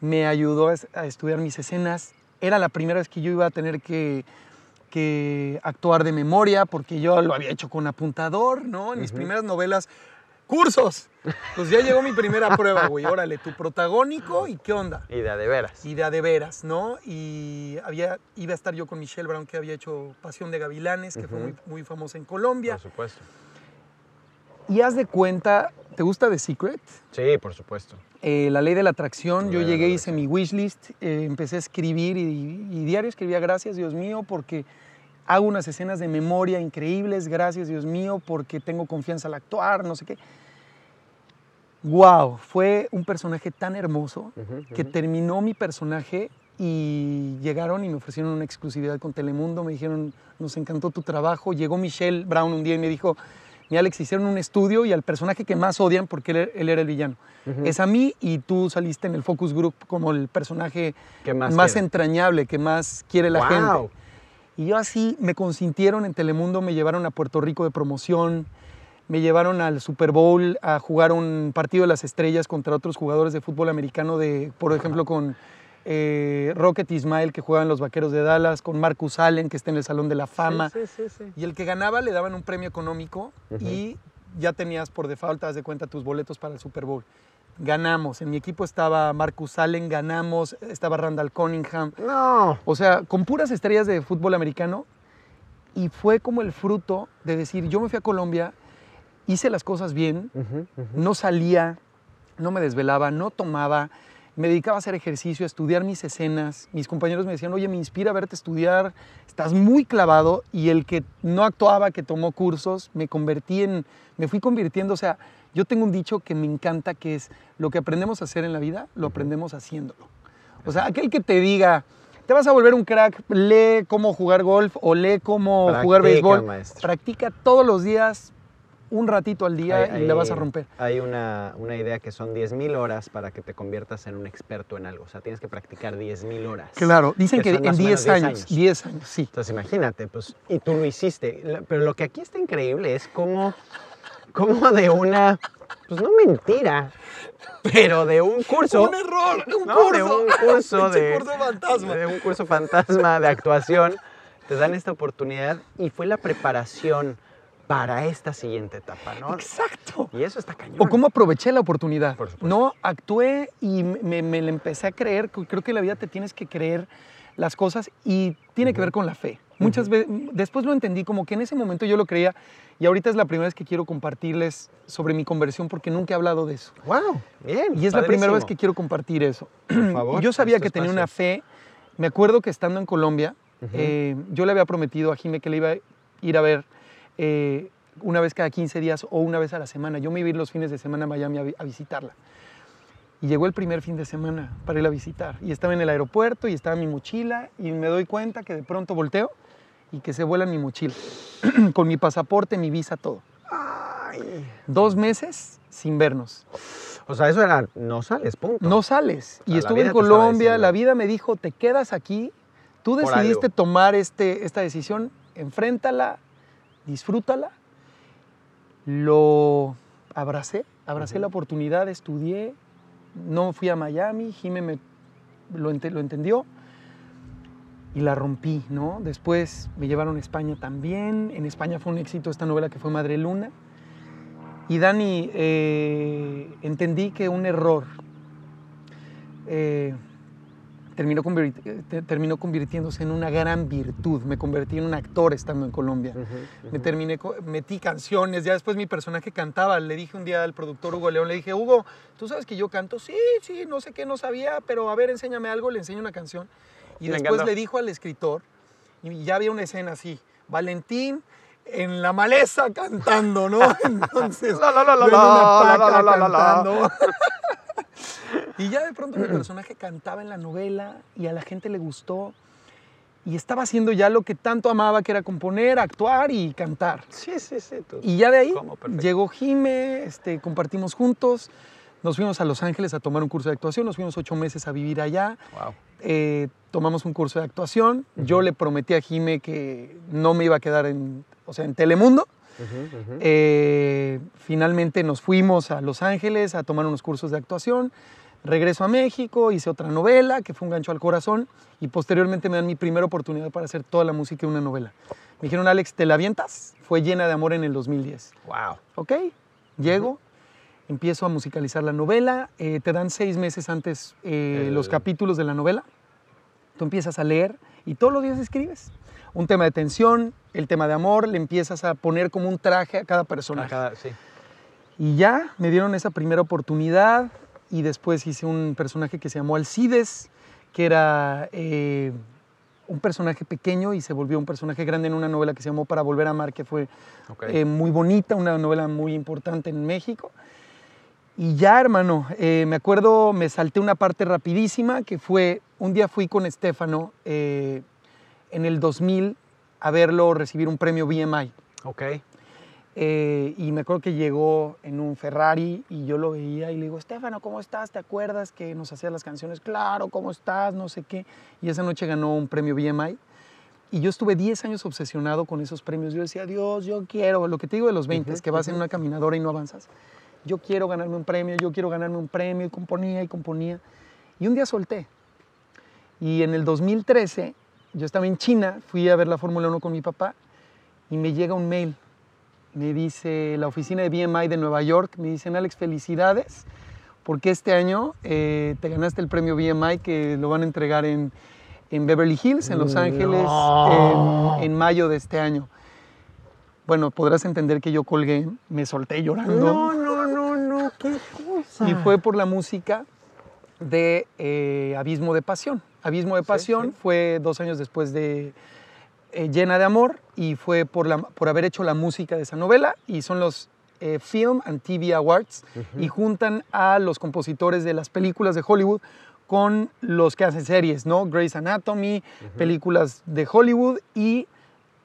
me ayudó a, es- a estudiar mis escenas. Era la primera vez que yo iba a tener que, que actuar de memoria, porque yo lo había hecho con apuntador, ¿no? En mis primeras novelas, cursos. Pues ya llegó mi primera prueba, güey. Órale, tu protagónico y qué onda. Y de veras. Y de veras, ¿no? Y había, iba a estar yo con Michelle Brown, que había hecho Pasión de Gavilanes, que fue muy, muy famosa en Colombia. Por supuesto. Y haz de cuenta, ¿te gusta The Secret? Sí, por supuesto. Eh, la ley de la atracción, La yo llegué, hice mi wishlist, eh, empecé a escribir y, y diario escribía gracias Dios mío porque hago unas escenas de memoria increíbles, gracias Dios mío porque tengo confianza al actuar, no sé qué. Wow, fue un personaje tan hermoso Ujú, que ujú. terminó mi personaje y llegaron y me ofrecieron una exclusividad con Telemundo, me dijeron, nos encantó tu trabajo, llegó Michelle Brown un día y me dijo, mi Alex, hicieron un estudio y al personaje que más odian, porque él, él era el villano, Ujú. es a mí y tú saliste en el focus group como el personaje ¿Qué más entrañable, que más quiere la gente. Y yo así me consintieron en Telemundo, me llevaron a Puerto Rico de promoción, me llevaron al Super Bowl a jugar un partido de las estrellas contra otros jugadores de fútbol americano, de, por ejemplo, con eh, Rocket Ismail, que juega en los Vaqueros de Dallas, con Marcus Allen, que está en el Salón de la Fama. Sí, sí, sí, sí. Y el que ganaba le daban un premio económico y ya tenías por default, haz de cuenta, tus boletos para el Super Bowl. Ganamos. En mi equipo estaba Marcus Allen, ganamos, estaba Randall Cunningham. No. O sea, con puras estrellas de fútbol americano. Y fue como el fruto de decir, yo me fui a Colombia, hice las cosas bien, no salía, no me desvelaba, no tomaba, me dedicaba a hacer ejercicio, a estudiar mis escenas. Mis compañeros me decían, oye, me inspira verte estudiar, estás muy clavado. Y el que no actuaba, que tomó cursos, me convertí en, me fui convirtiendo, o sea, yo tengo un dicho que me encanta, que es, lo que aprendemos a hacer en la vida, lo aprendemos haciéndolo. O sea, aquel que te diga, te vas a volver un crack, lee cómo jugar golf o lee cómo jugar béisbol. maestro. Practica todos los días, un ratito al día Hay- y la vas a hay- romper. Hay una, una idea que son 10.000 horas para que te conviertas en un experto en algo. O sea, tienes que practicar 10.000 horas. Claro, dicen que, en o 10 menos años, 10 años, sí. Entonces imagínate, pues, y tú lo hiciste. Pero lo que aquí está increíble es cómo, cómo de una, pues no mentira, pero de un curso. Un error, un No, curso. de un curso de, curso fantasma. de un curso fantasma de actuación, te dan esta oportunidad y fue la preparación para esta siguiente etapa, ¿no? Exacto. Y eso está cañón. O cómo aproveché la oportunidad. Por supuesto. No, actué y me, me la empecé a creer. Creo que en la vida te tienes que creer las cosas y tiene que ver con la fe. Muchas veces, después lo entendí como que en ese momento yo lo creía y ahorita es la primera vez que quiero compartirles sobre mi conversión porque nunca he hablado de eso. ¡Wow! Bien. Y es la primera vez que quiero compartir eso. Por favor, yo sabía que tenía espacio. una fe. Me acuerdo que estando en Colombia, eh, yo le había prometido a Jime que le iba a ir a ver eh, una vez cada 15 días o una vez a la semana. Yo me iba a ir los fines de semana a Miami a, vi- a visitarla. Y llegó el primer fin de semana para ir a visitar. Y estaba en el aeropuerto y estaba mi mochila y me doy cuenta que de pronto volteo y que se vuela mi mochila. Con mi pasaporte, mi visa, todo. Ay. Dos meses sin vernos. O sea, eso era, no sales, punto. No sales. O sea, Y estuve en Colombia, la vida me dijo, te quedas aquí, tú decidiste tomar este, esta decisión, enfréntala, disfrútala. Lo abracé, abracé la oportunidad, estudié, no fui a Miami, Jime me, lo, lo entendió y la rompí, ¿no? Después me llevaron a España también, en España fue un éxito esta novela que fue Madre Luna. Y Dani, eh, entendí que un error eh, terminó, convirti- eh, te- terminó convirtiéndose en una gran virtud. Me convertí en un actor estando en Colombia. Me terminé, metí canciones, ya después mi personaje cantaba. Le dije un día al productor Hugo León, le dije, Hugo, ¿tú sabes que yo canto? Sí, sí, no sé qué, no sabía, pero a ver, enséñame algo, le enseño una canción. Y Me después encantó. le dijo al escritor, y ya había una escena así, Valentín en la maleza cantando, ¿no? Entonces, La, la, la, la, una la, placa la, la, la, la, la. Y ya de pronto mi personaje cantaba en la novela y a la gente le gustó. Y estaba haciendo ya lo que tanto amaba, que era componer, actuar y cantar. Sí, sí, sí. tú. Y ya de ahí llegó Jime, este, compartimos juntos. Nos fuimos a Los Ángeles a tomar un curso de actuación, nos fuimos ocho meses a vivir allá. Wow. Eh, tomamos un curso de actuación. Yo le prometí a Jime que no me iba a quedar en, o sea, en Telemundo. Eh, finalmente nos fuimos a Los Ángeles a tomar unos cursos de actuación. Regreso a México, hice otra novela que fue un gancho al corazón y posteriormente me dan mi primera oportunidad para hacer toda la música de una novela. Me dijeron, Alex, ¿te la avientas? Fue llena de amor en el 2010. Wow. Ok, llego, empiezo a musicalizar la novela, eh, te dan seis meses antes eh, El- los capítulos de la novela, tú empiezas a leer y todos los días escribes. Un tema de tensión, el tema de amor, le empiezas a poner como un traje a cada personaje. sí. Y ya me dieron esa primera oportunidad y después hice un personaje que se llamó Alcides, que era eh, un personaje pequeño y se volvió un personaje grande en una novela que se llamó Para Volver a Amar, que fue eh, muy bonita, una novela muy importante en México. Y ya, hermano, eh, me acuerdo, me salté una parte rapidísima, que fue, un día fui con Estefano en el 2000 a verlo recibir un premio BMI. ok. Eh, y me acuerdo que llegó en un Ferrari y yo lo veía y le digo, Estefano, ¿cómo estás? ¿Te acuerdas que nos hacías las canciones? Claro, ¿cómo estás? No sé qué. Y esa noche ganó un premio BMI. Y yo estuve 10 años obsesionado con esos premios. Yo decía, Dios, yo quiero, lo que te digo de los 20, es que vas en una caminadora y no avanzas. Yo quiero ganarme un premio, yo quiero ganarme un premio. Y componía y componía. Y un día solté. Y en el 2013, yo estaba en China, fui a ver la Fórmula 1 con mi papá y me llega un mail me dice la oficina de BMI de Nueva York, me dicen, Alex, felicidades, porque este año eh, te ganaste el premio BMI que lo van a entregar en, en Beverly Hills, en Los Ángeles, No. en, en mayo de este año. Bueno, podrás entender que yo colgué, me solté llorando. No, no, no, no, qué cosa. Y fue por la música de eh, Abismo de Pasión. Abismo de Pasión sí. fue dos años después de eh, Llena de Amor y fue por, la, por haber hecho la música de esa novela y son los eh, Film and TV Awards y juntan a los compositores de las películas de Hollywood con los que hacen series, ¿no? Grey's Anatomy, películas de Hollywood y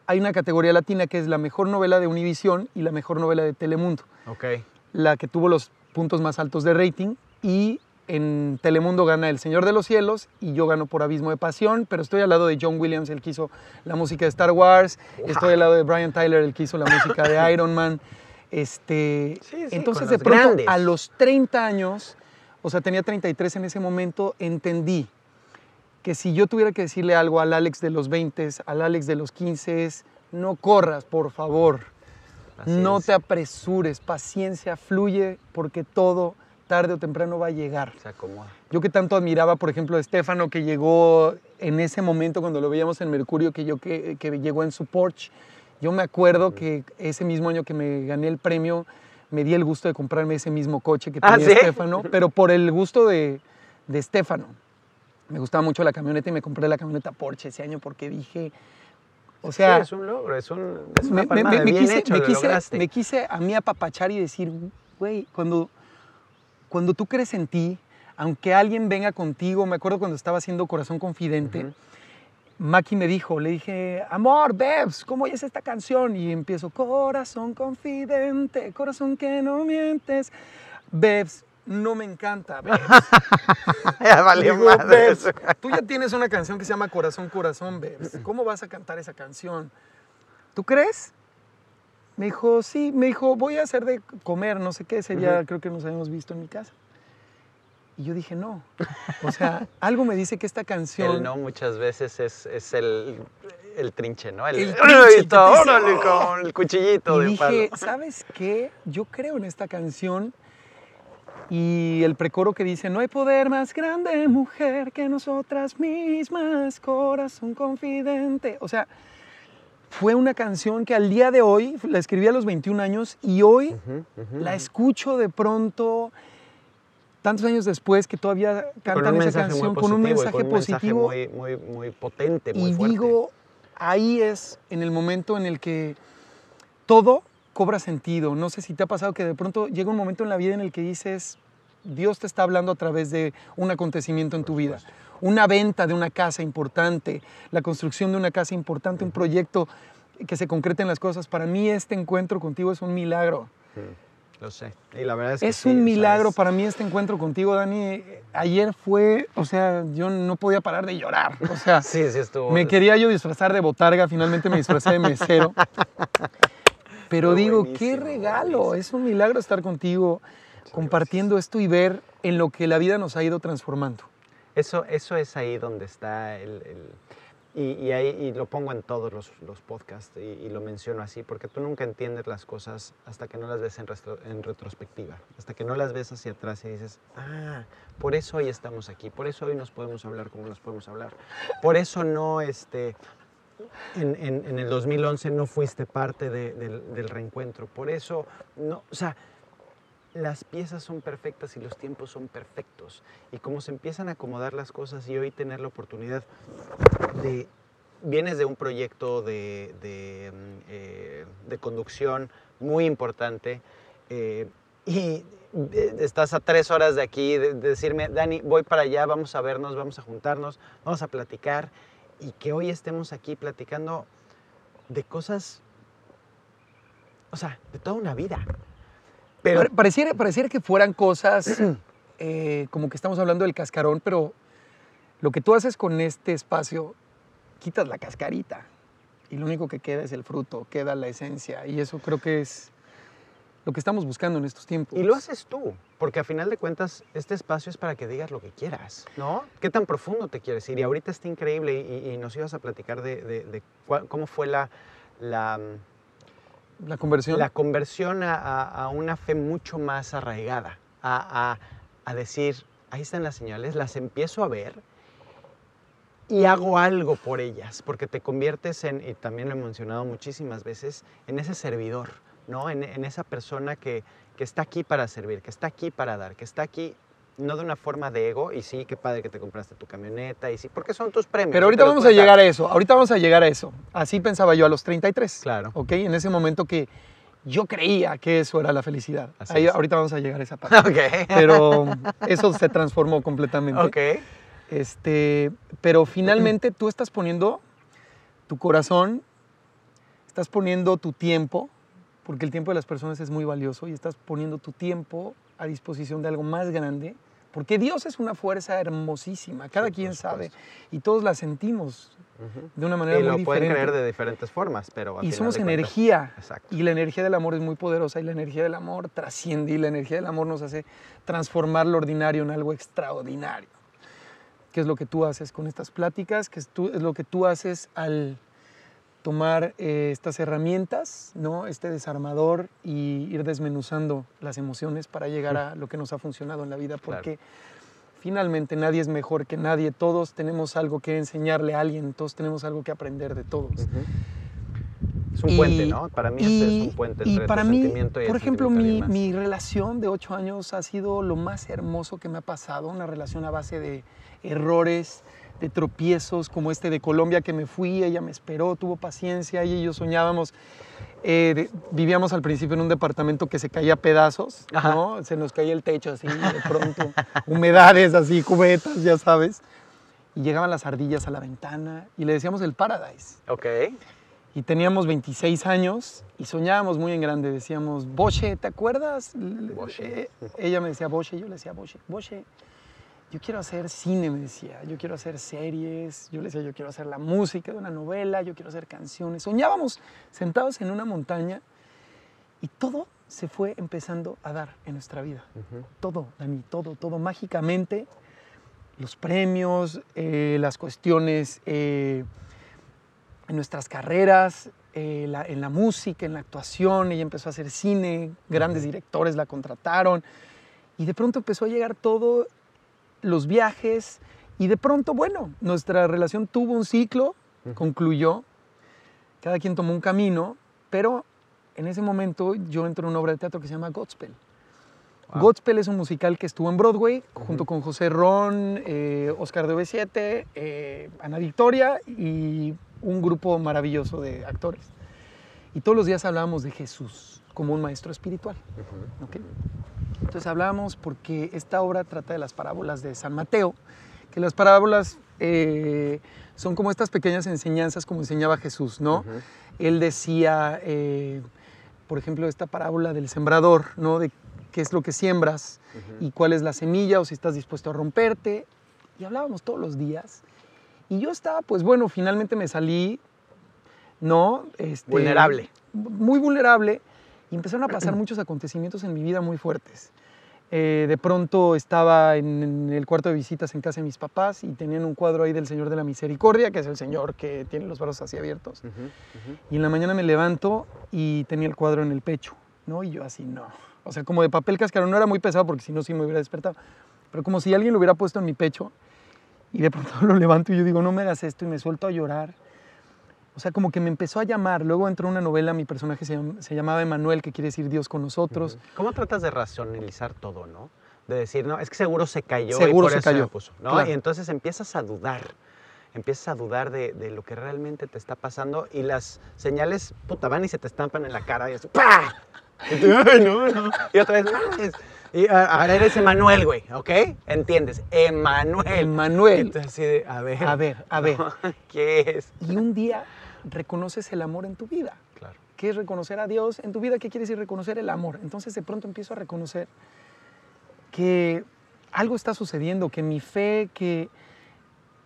hay una categoría latina que es la mejor novela de Univision y la mejor novela de Telemundo Ok. la que tuvo los puntos más altos de rating y en Telemundo gana El Señor de los Cielos y yo gano por Abismo de Pasión, pero estoy al lado de John Williams, el que hizo la música de Star Wars, estoy al lado de Brian Tyler, el que hizo la música de Iron Man. Este, Sí, sí, entonces de pronto grandes. a los 30 años, o sea, tenía 33 en ese momento, entendí que si yo tuviera que decirle algo al Alex de los 20, al Alex de los 15 es, no corras, por favor. Así no es. te apresures, paciencia, fluye, porque todo tarde o temprano va a llegar. Se acomoda. Yo que tanto admiraba, por ejemplo, a Estefano, que llegó en ese momento cuando lo veíamos en Mercurio, que yo que, que llegó en su Porsche. Yo me acuerdo que ese mismo año que me gané el premio, me di el gusto de comprarme ese mismo coche que ¿Ah, tenía sí? Estefano, pero por el gusto de, de Estefano. Me gustaba mucho la camioneta y me compré la camioneta Porsche ese año porque dije, o sea, sí, es un logro, es, un, es una me, me- me bien quise, hecho, me lo quise- me quise a mí apapachar y decir, güey, cuando, cuando tú crees en ti, aunque alguien venga contigo, me acuerdo cuando estaba haciendo Corazón Confidente, Maki me dijo, le dije, amor, Bebs, ¿cómo es esta canción? Y empiezo, corazón confidente, corazón que no mientes. Bebs, no me encanta, Bebs. ya valió Digo, madre Bebs, tú ya tienes una canción que se llama Corazón, Corazón, Bebs. ¿Cómo vas a cantar esa canción? ¿Tú crees? Me dijo, sí, me dijo, voy a hacer de comer, no sé qué, ese día creo que nos habíamos visto en mi casa. Y yo dije, no. O sea, algo me dice que esta canción... El no muchas veces es, es el, el trinche, ¿no? El, El ¡Ay, trinche te dice, órale, con el cuchillito Y de dije, palo. ¿sabes qué? Yo creo en esta canción. Y el precoro que dice, no hay poder más grande, mujer, que nosotras mismas, corazón confidente. O sea, fue una canción que al día de hoy, la escribí a los 21 años y hoy la escucho de pronto, tantos años después, que todavía cantan esa canción con un mensaje con un positivo muy, muy, muy potente, muy y fuerte. digo, ahí es en el momento en el que todo cobra sentido. No sé si te ha pasado que de pronto llega un momento en la vida en el que dices, Dios te está hablando a través de un acontecimiento en tu vida. Una venta de una casa importante, la construcción de una casa importante, un proyecto que se concreten las cosas. Para mí este encuentro contigo es un milagro. Lo sé. Y la verdad es que Es sí, un milagro para mí este encuentro contigo, Dani. Ayer fue, o sea, yo no podía parar de llorar. O sea, Sí, sí estuvo. me quería yo disfrazar de botarga, finalmente me disfrazé de mesero. Pero digo, qué regalo, buenísimo. es un milagro estar contigo, compartiendo esto y ver en lo que la vida nos ha ido transformando. Eso, eso es ahí donde está el... y, ahí lo pongo en todos los, los podcasts y, lo menciono así, porque tú nunca entiendes las cosas hasta que no las ves en, retrospectiva, hasta que no las ves hacia atrás y dices, ah, por eso hoy estamos aquí, por eso hoy nos podemos hablar como nos podemos hablar, por eso no, este, en, en- el 2011 no fuiste parte de- del, del reencuentro, por eso, no, o sea, las piezas son perfectas y los tiempos son perfectos. Y como se empiezan a acomodar las cosas y hoy tener la oportunidad de... Vienes de un proyecto de, de, mm, eh, conducción muy importante eh, y de- estás a tres horas de aquí, de, de decirme, Dani, voy para allá, vamos a vernos, vamos a juntarnos, vamos a platicar y que hoy estemos aquí platicando de cosas, o sea, de toda una vida. Pero Pare- Pareciera, pareciera que fueran cosas eh, como que estamos hablando del cascarón, pero lo que tú haces con este espacio, quitas la cascarita y lo único que queda es el fruto, queda la esencia y eso creo que es lo que estamos buscando en estos tiempos. Y lo haces tú, porque a final de cuentas este espacio es para que digas lo que quieras, ¿no? ¿Qué tan profundo te quieres ir? Y ahorita está increíble y, y nos ibas a platicar de, de- de cuál- cómo fue la, la, La conversión. la conversión a, a- una fe mucho más arraigada, a, a- a decir, ahí están las señales, las empiezo a ver y hago algo por ellas, porque te conviertes en, y también lo he mencionado muchísimas veces, en ese servidor, ¿no? En, en esa persona que, que está aquí para servir, que está aquí para dar, que está aquí no de una forma de ego, y sí, qué padre que te compraste tu camioneta, y sí, porque son tus premios. Pero ahorita vamos a dar. llegar a eso, ahorita vamos a llegar a eso. Así pensaba yo a los 33. Claro. ¿Ok? En ese momento que yo creía que eso era la felicidad. Así Ahí, es. ahorita vamos a llegar a esa parte. Ok. Pero eso se transformó completamente. ok. Este, pero finalmente tú estás poniendo tu corazón, estás poniendo tu tiempo, porque el tiempo de las personas es muy valioso, y estás poniendo tu tiempo a disposición de algo más grande, porque Dios es una fuerza hermosísima, cada Sí, quien sabe, y todos la sentimos de una manera Y muy lo pueden diferente. creer de diferentes formas, pero... y somos energía. Exacto. Y la energía del amor es muy poderosa y la energía del amor trasciende y la energía del amor nos hace transformar lo ordinario en algo extraordinario. ¿Qué es lo que tú haces con estas pláticas? ¿Qué es, tú- es lo que tú haces al tomar eh, estas herramientas, ¿no? este desarmador y ir desmenuzando las emociones para llegar a lo que nos ha funcionado en la vida? Claro. Porque finalmente nadie es mejor que nadie, todos tenemos algo que enseñarle a alguien, todos tenemos algo que aprender de todos. Es un Y- puente, ¿no? Para mí ese y- es un puente y entre para tu mí, sentimiento y el por ejemplo, mi relación de ocho años ha sido lo más hermoso que me ha pasado, una relación a base de errores, de tropiezos, como este de Colombia que me fui, ella me esperó, tuvo paciencia, ella y yo soñábamos, eh, de- vivíamos al principio en un departamento que se caía a pedazos, Ajá. ¿no? Se nos caía el techo así, de pronto, humedades así, cubetas, ya sabes. Y llegaban las ardillas a la ventana y le decíamos el paradise. Ok. Y teníamos 26 años y soñábamos muy en grande. Decíamos, Boche, ¿te acuerdas? Boche. Eh, ella me decía Boche, yo le decía Boche. Boche, yo quiero hacer cine, me decía. Yo quiero hacer series. Yo le decía, yo quiero hacer la música de una novela. Yo quiero hacer canciones. Soñábamos sentados en una montaña y todo se fue empezando a dar en nuestra vida. Ujú. Todo, Dani, todo, todo mágicamente. Los premios, eh, las cuestiones eh, en nuestras carreras, eh, la- en la música, en la actuación. Ella empezó a hacer cine, grandes directores la contrataron. Y de pronto empezó a llegar todo, los viajes. Y de pronto, bueno, nuestra relación tuvo un ciclo, concluyó. Cada quien tomó un camino, pero en ese momento yo entro en una obra de teatro que se llama Godspell. Wow. Godspell es un musical que estuvo en Broadway junto con José Ron, eh, Oscar de B7, eh, Ana Victoria y un grupo maravilloso de actores. Y todos los días hablábamos de Jesús como un maestro espiritual. ¿ok? Entonces hablábamos porque esta obra trata de las parábolas de San Mateo, que las parábolas eh, son como estas pequeñas enseñanzas como enseñaba Jesús, ¿no? Ujú. Él decía, eh, por ejemplo, esta parábola del sembrador, ¿no? De qué es lo que siembras y cuál es la semilla o si estás dispuesto a romperte. Y hablábamos todos los días. Y yo estaba, pues bueno, finalmente me salí, ¿no? Este, Vulnerable. Muy vulnerable. Y empezaron a pasar muchos acontecimientos en mi vida muy fuertes. Eh, de pronto estaba en, en el cuarto de visitas en casa de mis papás y tenían un cuadro ahí del Señor de la Misericordia, que es el Señor que tiene los brazos así abiertos. Y en la mañana me levanto y tenía el cuadro en el pecho, ¿no? Y yo así, no. O sea, como de papel cascarón, no era muy pesado porque si no, sí me hubiera despertado. Pero como si alguien lo hubiera puesto en mi pecho y de pronto lo levanto y yo digo, no me hagas esto y me suelto a llorar. O sea, como que me empezó a llamar. Luego entró una novela, mi personaje se, llam- se llamaba Emanuel, que quiere decir Dios con nosotros. ¿Cómo tratas de racionalizar todo, no? De decir, no, es que seguro se cayó Seguro y por se eso cayó, puso, ¿no? claro. Y entonces empiezas a dudar. Empiezas a dudar de, de lo que realmente te está pasando y las señales, puta, van y se te estampan en la cara y así, ¡pah! Y tú, "Ay, no, no". Y otra vez. Y a- ahora eres Emanuel, güey, ¿ok? ¿Entiendes? Emanuel. Emanuel. Entonces, así de, a ver. A ver, a ver. ¿Qué es? Y un día reconoces el amor en tu vida. Claro. ¿Qué es reconocer a Dios en tu vida? ¿Qué quiere decir reconocer el amor? Entonces de pronto empiezo a reconocer que algo está sucediendo, que mi fe, que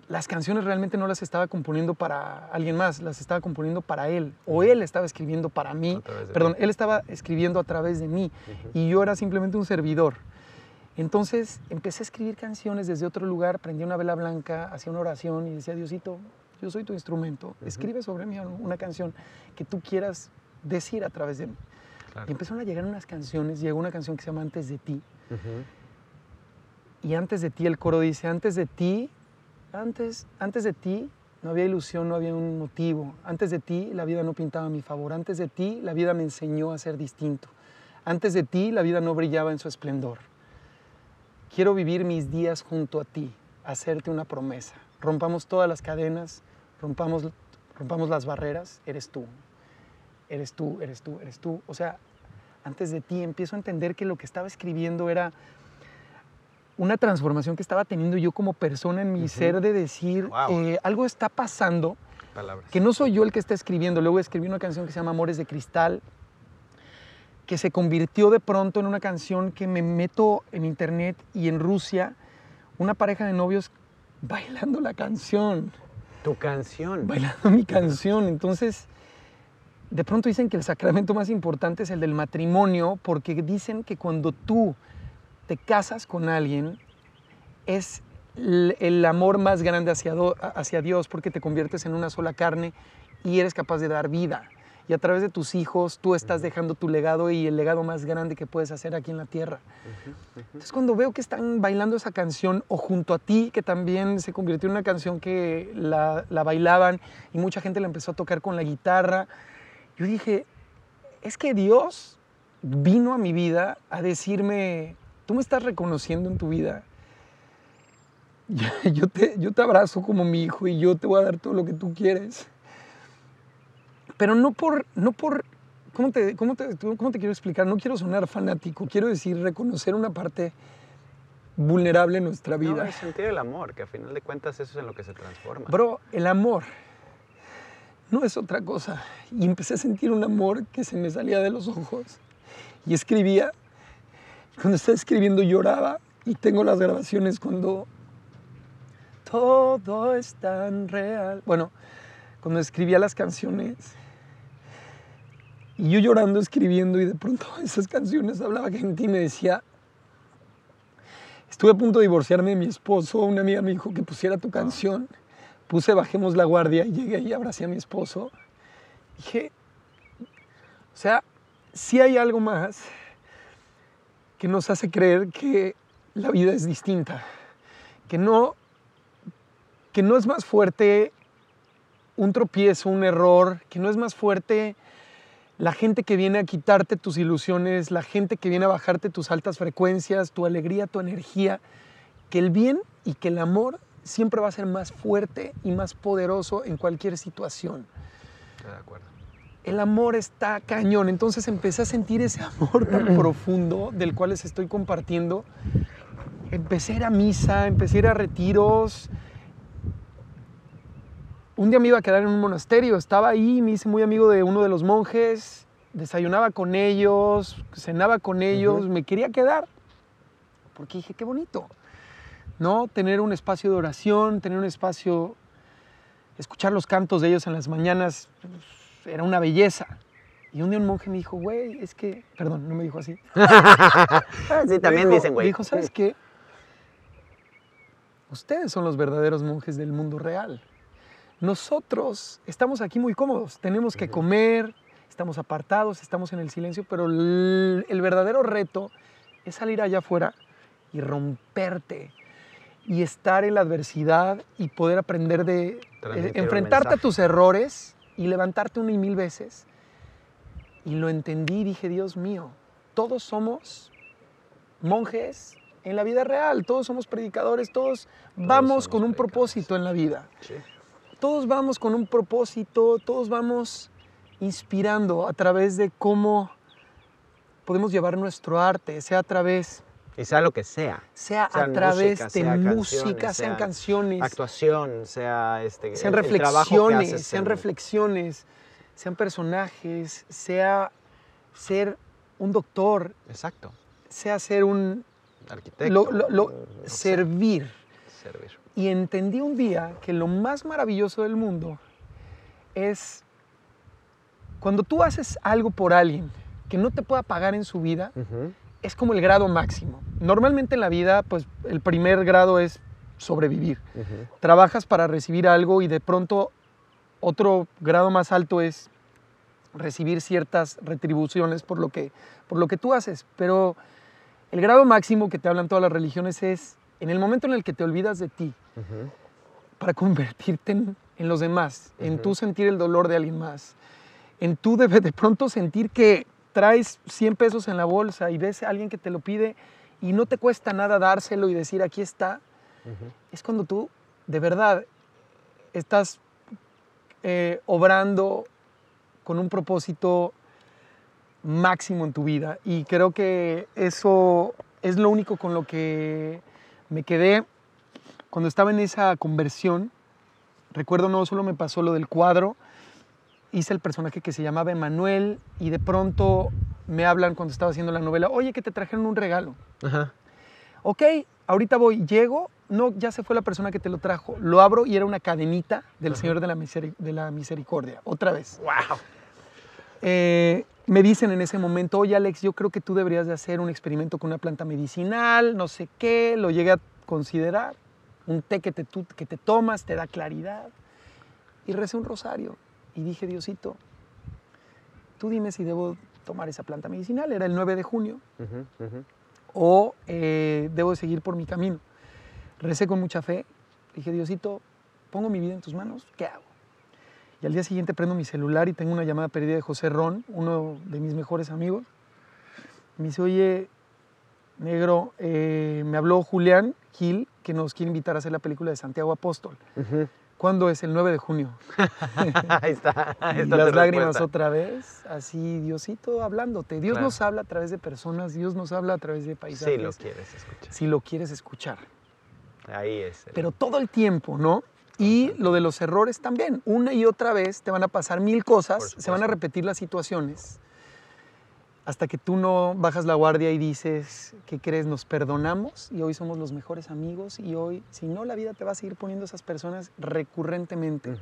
las canciones realmente no las estaba componiendo para alguien más, las estaba componiendo para Él, o Él estaba escribiendo para mí, perdón. Él estaba escribiendo a través de mí, y yo era simplemente un servidor. Entonces empecé a escribir canciones desde otro lugar, prendí una vela blanca, hacía una oración y decía, Diosito, yo soy tu instrumento, escribe sobre mí una canción que tú quieras decir a través de mí. Claro. Y empezaron a llegar unas canciones, llegó una canción que se llama Antes de ti, y antes de ti el coro dice, antes de ti, antes, antes de ti no había ilusión, no había un motivo, antes de ti la vida no pintaba a mi favor, antes de ti la vida me enseñó a ser distinto, antes de ti la vida no brillaba en su esplendor. Quiero vivir mis días junto a ti, hacerte una promesa. Rompamos todas las cadenas, rompamos, rompamos las barreras, eres tú, eres tú, eres tú, eres tú. O sea, antes de ti empiezo a entender que lo que estaba escribiendo era una transformación que estaba teniendo yo como persona en mi ser de decir, Wow. eh, algo está pasando Palabras. que no soy yo el que está escribiendo. Luego escribí una canción que se llama Amores de Cristal, que se convirtió de pronto en una canción que me meto en internet y en Rusia, una pareja de novios bailando la canción, Tu canción. bailando mi canción. Entonces, de pronto dicen que el sacramento más importante es el del matrimonio, porque dicen que cuando tú te casas con alguien, es el, amor más grande hacia, hacia Dios, porque te conviertes en una sola carne y eres capaz de dar vida. Y a través de tus hijos tú estás dejando tu legado y el legado más grande que puedes hacer aquí en la tierra. Entonces cuando veo que están bailando esa canción o junto a ti, que también se convirtió en una canción que la, la bailaban y mucha gente la empezó a tocar con la guitarra, yo dije, es que Dios vino a mi vida a decirme, tú me estás reconociendo en tu vida. Yo te, yo te abrazo como mi hijo y yo te voy a dar todo lo que tú quieres. Pero no por, no por ¿cómo te, cómo, te, ¿cómo te quiero explicar? No quiero sonar fanático, quiero decir reconocer una parte vulnerable en nuestra No, vida. sentir el amor, que a final de cuentas eso es en lo que se transforma. Bro, el amor no es otra cosa. Y empecé a sentir un amor que se me salía de los ojos. Y escribía. Cuando estaba escribiendo lloraba. Y tengo las grabaciones cuando todo es tan real. Bueno, cuando escribía las canciones. Y yo llorando, escribiendo, y de pronto esas canciones hablaba gente y me decía, estuve a punto de divorciarme de mi esposo, una amiga me dijo que pusiera tu canción, puse Bajemos la Guardia y llegué y abracé a mi esposo. Dije, o sea, sí hay algo más que nos hace creer que la vida es distinta, que no, que no es más fuerte un tropiezo, un error, que no es más fuerte la gente que viene a quitarte tus ilusiones, la gente que viene a bajarte tus altas frecuencias, tu alegría, tu energía, que el bien y que el amor siempre va a ser más fuerte y más poderoso en cualquier situación. De acuerdo. El amor está cañón, entonces empecé a sentir ese amor tan profundo del cual les estoy compartiendo. Empecé a ir a misa, empecé a ir a retiros, un día me iba a quedar en un monasterio, estaba ahí, me hice muy amigo de uno de los monjes desayunaba con ellos, cenaba con ellos, me quería quedar. Porque dije, qué bonito, ¿no? Tener un espacio de oración, tener un espacio, escuchar los cantos de ellos en las mañanas, pues, era una belleza. Y un día un monje me dijo, güey, es que, perdón, no me dijo así. sí, también Dijo- dicen, güey. Dijo, ¿sabes qué? Ustedes son los verdaderos monjes del mundo real. Nosotros estamos aquí muy cómodos, tenemos que comer, estamos apartados, estamos en el silencio, pero el, el verdadero reto es salir allá afuera y romperte y estar en la adversidad y poder aprender de eh, enfrentarte a tus errores y levantarte una y mil veces. Y lo entendí y dije, Dios mío, todos somos monjes en la vida real, todos somos predicadores, todos, vamos somos con un propósito en la vida. Sí. Todos vamos con un propósito, todos vamos inspirando a través de cómo podemos llevar nuestro arte, sea a través, Y sea lo que sea. sea Sean a través música, de sea música, canciones, sean canciones, Actuación, sea este. sean el- el reflexiones, haces sean reflexiones, sean personajes, sea ser un doctor, Exacto. sea ser un Arquitecto. lo- servir. Servir. Y entendí un día que lo más maravilloso del mundo es cuando tú haces algo por alguien que no te pueda pagar en su vida, es como el grado máximo. Normalmente en la vida, pues el primer grado es sobrevivir. Trabajas para recibir algo y de pronto otro grado más alto es recibir ciertas retribuciones por lo que, por lo que tú haces. Pero el grado máximo que te hablan todas las religiones es en el momento en el que te olvidas de ti para convertirte en, en los demás, en Ujú. tú sentir el dolor de alguien más, en tú de, de pronto sentir que traes 100 pesos en la bolsa y ves a alguien que te lo pide y no te cuesta nada dárselo y decir aquí está, Ujú. es cuando tú de verdad estás eh, obrando con un propósito máximo en tu vida. Y creo que eso es lo único con lo que me quedé cuando estaba en esa conversión. Recuerdo, no solo me pasó lo del cuadro, hice el personaje que se llamaba Emanuel y de pronto me hablan cuando estaba haciendo la novela, oye, que te trajeron un regalo. Ajá. Ok, ahorita voy, llego, no, ya se fue la persona que te lo trajo. Lo abro y era una cadenita del Señor de la, de la Misericordia, otra vez. ¡Wow! Eh, me dicen en ese momento, oye Alex, yo creo que tú deberías de hacer un experimento con una planta medicinal, no sé qué, lo llegué a considerar. Un té que te, tú- que te tomas te da claridad. Y recé un rosario y dije, Diosito, tú dime si debo tomar esa planta medicinal. Era el 9 de junio o eh, debo de seguir por mi camino. Recé con mucha fe, dije, Diosito, pongo mi vida en tus manos, ¿qué hago? Y al día siguiente prendo mi celular y tengo una llamada perdida de José Ron, uno de mis mejores amigos. Me dice, oye, negro, eh, me habló Julián Gil, que nos quiere invitar a hacer la película de Santiago Apóstol. Ujú. ¿Cuándo es? El 9 de junio. Ahí está. ahí Y las lágrimas respuesta. otra vez, así Diosito hablándote. Dios Claro. nos habla a través de personas, Dios nos habla a través de paisajes. Sí, lo quieres escuchar. si lo quieres escuchar. Ahí es. el- Pero todo el tiempo, ¿no? Y lo de los errores también. Una y otra vez te van a pasar mil cosas, se van a repetir las situaciones, hasta que tú no bajas la guardia y dices, ¿qué crees? Nos perdonamos y hoy somos los mejores amigos y hoy, si no, la vida te va a seguir poniendo esas personas recurrentemente.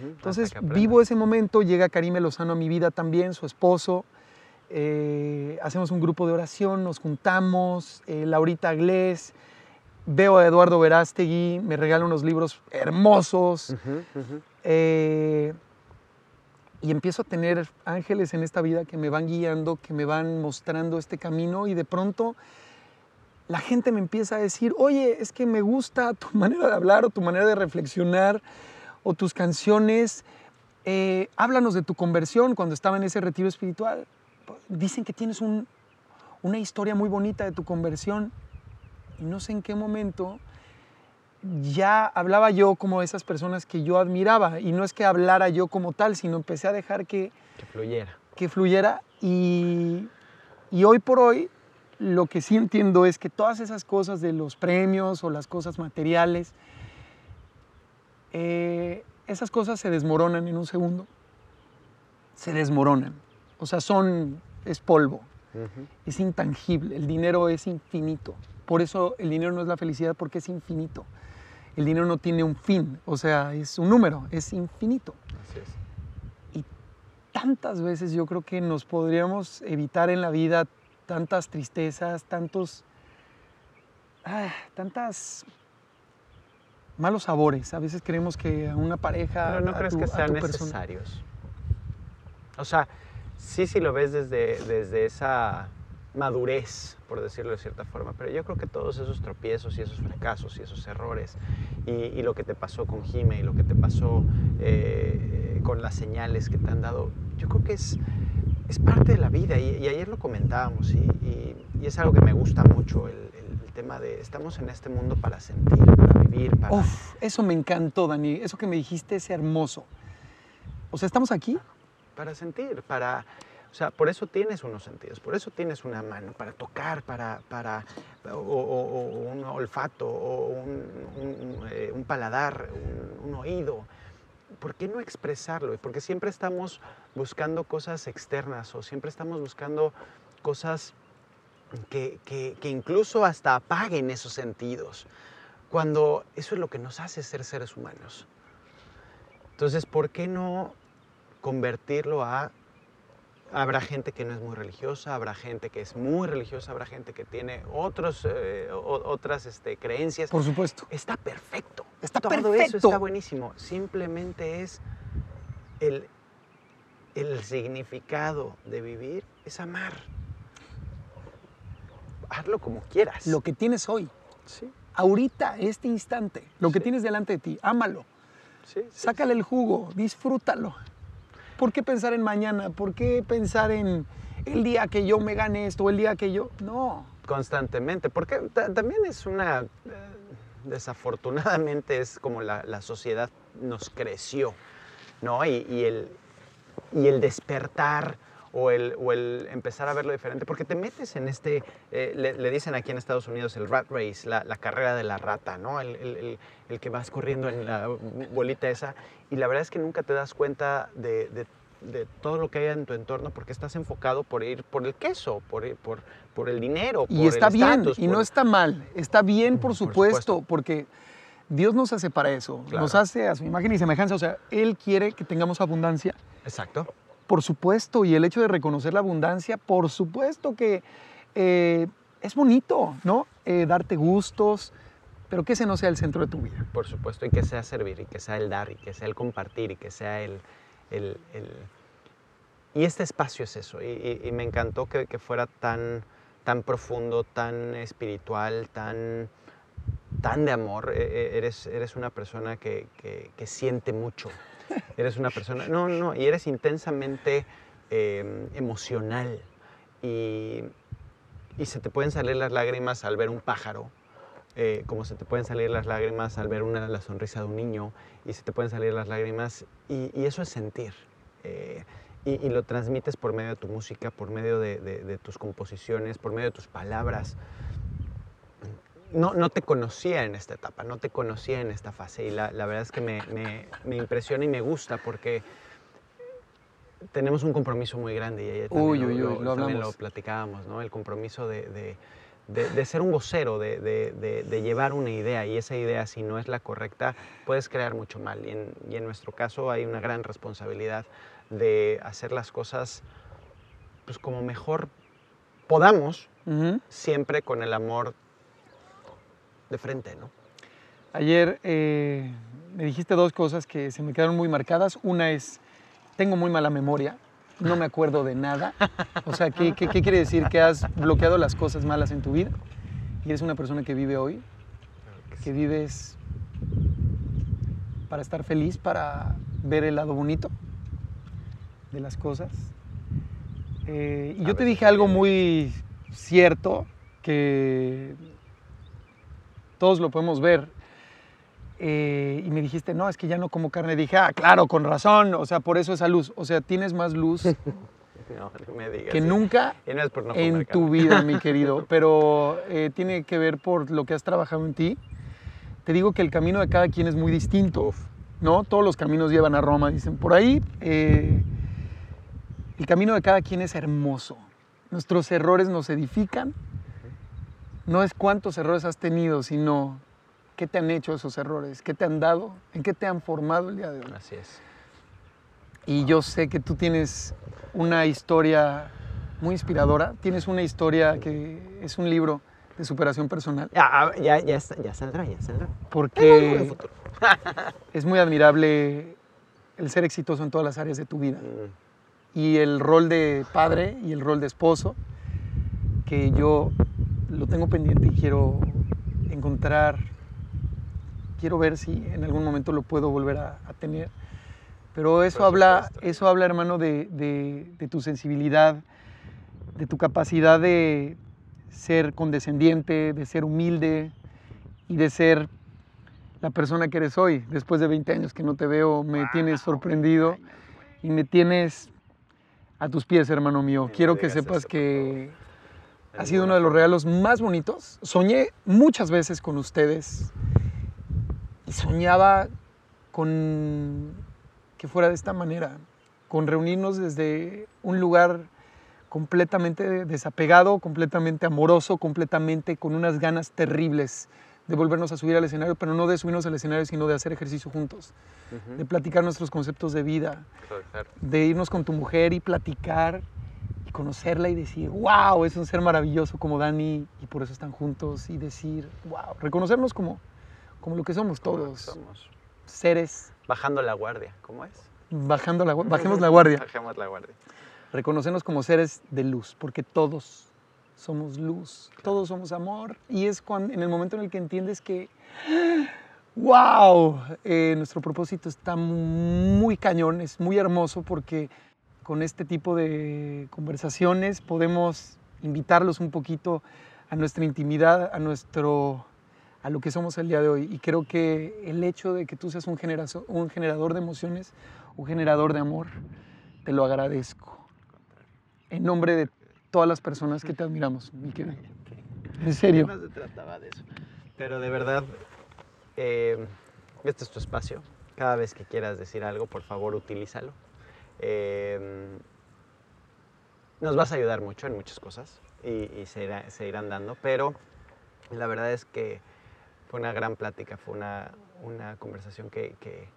Entonces vivo ese momento, llega Karime Lozano a mi vida también, su esposo. eh, hacemos un grupo de oración, nos juntamos, eh, Laurita Glés, veo a Eduardo Verástegui, me regala unos libros hermosos eh, y empiezo a tener ángeles en esta vida que me van guiando, que me van mostrando este camino y de pronto la gente me empieza a decir, oye, es que me gusta tu manera de hablar o tu manera de reflexionar o tus canciones, eh, háblanos de tu conversión cuando estaba en ese retiro espiritual. Dicen que tienes un- una historia muy bonita de tu conversión y no sé en qué momento ya hablaba yo como esas personas que yo admiraba y no es que hablara yo como tal, sino empecé a dejar que, Que fluyera. que fluyera y, y hoy por hoy lo que sí entiendo es que todas esas cosas de los premios o las cosas materiales, eh, esas cosas se desmoronan en un segundo, se desmoronan. O sea, son, es polvo, Es intangible, el dinero es infinito. Por eso el dinero no es la felicidad porque es infinito. El dinero no tiene un fin, o sea, es un número, es infinito. Así es. tantas veces yo creo que nos podríamos evitar en la vida tantas tristezas, tantos, ah, tantas malos sabores. A veces creemos que a una pareja, Pero no a crees tu- que sean necesarios. O sea, sí, sí lo ves desde, desde esa madurez, por decirlo de cierta forma, pero yo creo que todos esos tropiezos y esos fracasos y esos errores y, lo que te pasó con Jime y lo que te pasó eh, con las señales que te han dado, yo creo que es, es parte de la vida y, ayer lo comentábamos y, es algo que me gusta mucho, el, tema de estamos en este mundo para sentir, para vivir, para... Eso me encantó, Dani. Eso que me dijiste es hermoso. O sea, estamos aquí para sentir, para... O sea, por eso tienes unos sentidos, por eso tienes una mano, para tocar, para... para o, un olfato, o eh, un paladar, un, un oído. ¿Por qué no expresarlo? Porque siempre estamos buscando cosas externas o siempre estamos buscando cosas que, que- que incluso hasta apaguen esos sentidos, cuando eso es lo que nos hace ser seres humanos. Entonces, ¿por qué no convertirlo a... Habrá gente que no es muy religiosa, habrá gente que es muy religiosa, habrá gente que tiene otros, eh, otras este, creencias. Por supuesto. Está perfecto. Está Todo eso perfecto. está buenísimo. Simplemente es el, el significado de vivir es amar. Hazlo como quieras. Lo que tienes hoy, Sí, ahorita, este instante, lo que tienes delante de ti, ámalo. sí, Sácale el jugo, disfrútalo. ¿Por qué pensar en mañana? ¿Por qué pensar en el día que yo me gane esto el día que yo... No. constantemente, porque ta- también es una, eh, desafortunadamente es como la, la sociedad nos creció, ¿no? Y el, y el despertar o el, o el empezar a verlo diferente, porque te metes en este, eh, le, le dicen aquí en Estados Unidos el rat race, la, la carrera de la rata, ¿no? El, el- el- que vas corriendo en la bolita esa, y la verdad es que nunca te das cuenta de, de- de todo lo que hay en tu entorno porque estás enfocado por ir por el queso, por, ir- por, por el dinero. Y por está el bien, y por- no está mal. Está bien, por Por supuesto, supuesto. porque Dios nos hace para eso. Claro. Nos hace a su imagen y semejanza. O sea, Él quiere que tengamos abundancia. Exacto. Por supuesto, y el hecho de reconocer la abundancia, por supuesto que eh, es bonito, ¿no? Eh, darte gustos, pero que ese no sea el centro de tu vida. Por supuesto, y que sea servir, y que sea el dar, y que sea el compartir, y que sea el... el- el- Y este espacio es eso, y, me encantó que, que fuera tan, tan profundo, tan espiritual, tan, tan de amor. E- e- Eres, eres una persona que- que siente mucho. Eres una persona... No, no, y eres intensamente eh, emocional. Y, y se te pueden salir las lágrimas al ver un pájaro, eh, como se te pueden salir las lágrimas al ver una, la sonrisa de un niño, y se te pueden salir las lágrimas, y, eso es sentir. eh, y, lo transmites por medio de tu música, por medio de tus composiciones, por medio de tus palabras. No, no te conocía en esta etapa, no te conocía en esta fase, y la, la verdad es que me, me- me impresiona y me gusta porque tenemos un compromiso muy grande y ayer también Uy, lo, uy, uy, lo- lo también lo platicábamos, ¿no? El compromiso de, de- de- de ser un vocero, de, de- de- de llevar una idea y esa idea si no es la correcta puedes crear mucho mal y en, y en nuestro caso hay una gran responsabilidad de hacer las cosas pues como mejor podamos, siempre con el amor de frente, ¿no? Ayer eh, me dijiste dos cosas que se me quedaron muy marcadas. Una es, tengo muy mala memoria, no me acuerdo de nada. O sea, ¿qué, qué, qué quiere decir? Que has bloqueado las cosas malas en tu vida y eres una persona que vive hoy, que vives para estar feliz, para ver el lado bonito de las cosas. Eh, y yo te dije algo muy cierto, que todos lo podemos ver. Eh, y me dijiste, no, es que ya no como carne. Dije, ah, claro, con razón, o sea, por eso esa luz. O sea, tienes más luz No, me digas. que nunca Y no es por no en tu vida, mi querido, pero eh, tiene que ver por lo que has trabajado en ti. Te digo que el camino de cada quien es muy distinto, Uf. ¿no? Todos los caminos llevan a Roma, dicen por ahí. eh, el camino de cada quien es hermoso. Nuestros errores nos edifican. No es cuántos errores has tenido, sino qué te han hecho esos errores, qué te han dado, en qué te han formado el día de hoy. Así es. Y yo sé que tú tienes una historia muy inspiradora, tienes una historia que es un libro de superación personal, Ya, ah, ya, ya, está- ya saldrá, ya saldrá. Porque es muy admirable el ser exitoso en todas las áreas de tu vida. Mm, y el rol de padre y el rol de esposo, que yo lo tengo pendiente y quiero encontrar, quiero ver si en algún momento lo puedo volver a, a tener. Pero eso habla, eso habla, hermano, de, de- de tu sensibilidad, de tu capacidad de ser condescendiente, de ser humilde y de ser la persona que eres hoy. Después de 20 años que no te veo, me tienes sorprendido y me tienes a tus pies, hermano mío. Quiero que sepas eso, que ha sido uno de los regalos más bonitos. Soñé muchas veces con ustedes y soñaba con que fuera de esta manera, con reunirnos desde un lugar completamente desapegado, completamente amoroso, completamente con unas ganas terribles de volvernos a subir al escenario, pero no de subirnos al escenario, sino de hacer ejercicio juntos, de platicar nuestros conceptos de vida, claro, claro. de irnos con tu mujer y platicar y conocerla y decir, wow, es un ser maravilloso como Dani y por eso están juntos y decir, wow, reconocernos como, como lo que somos que todos, somos. seres, Bajando la guardia, ¿cómo es? bajando la, bajemos la guardia, Bajemos la guardia. reconocernos como seres de luz, porque todos somos luz, todos somos amor y es cuando, en el momento en el que entiendes que, wow, eh, nuestro propósito está muy cañón, es muy hermoso porque con este tipo de conversaciones podemos invitarlos un poquito a nuestra intimidad, a nuestro a lo que somos el día de hoy. Y creo que el hecho de que tú seas un, generazo- un generador de emociones, un generador de amor, te lo agradezco. En nombre de todas las personas que te admiramos, mi querido. En serio. No se trataba de eso. Pero de verdad, eh, este es tu espacio. Cada vez que quieras decir algo, por favor, utilízalo. Eh, nos vas a ayudar mucho en muchas cosas y, se, irá- se irán dando, pero la verdad es que fue una gran plática, fue una, una conversación que, que,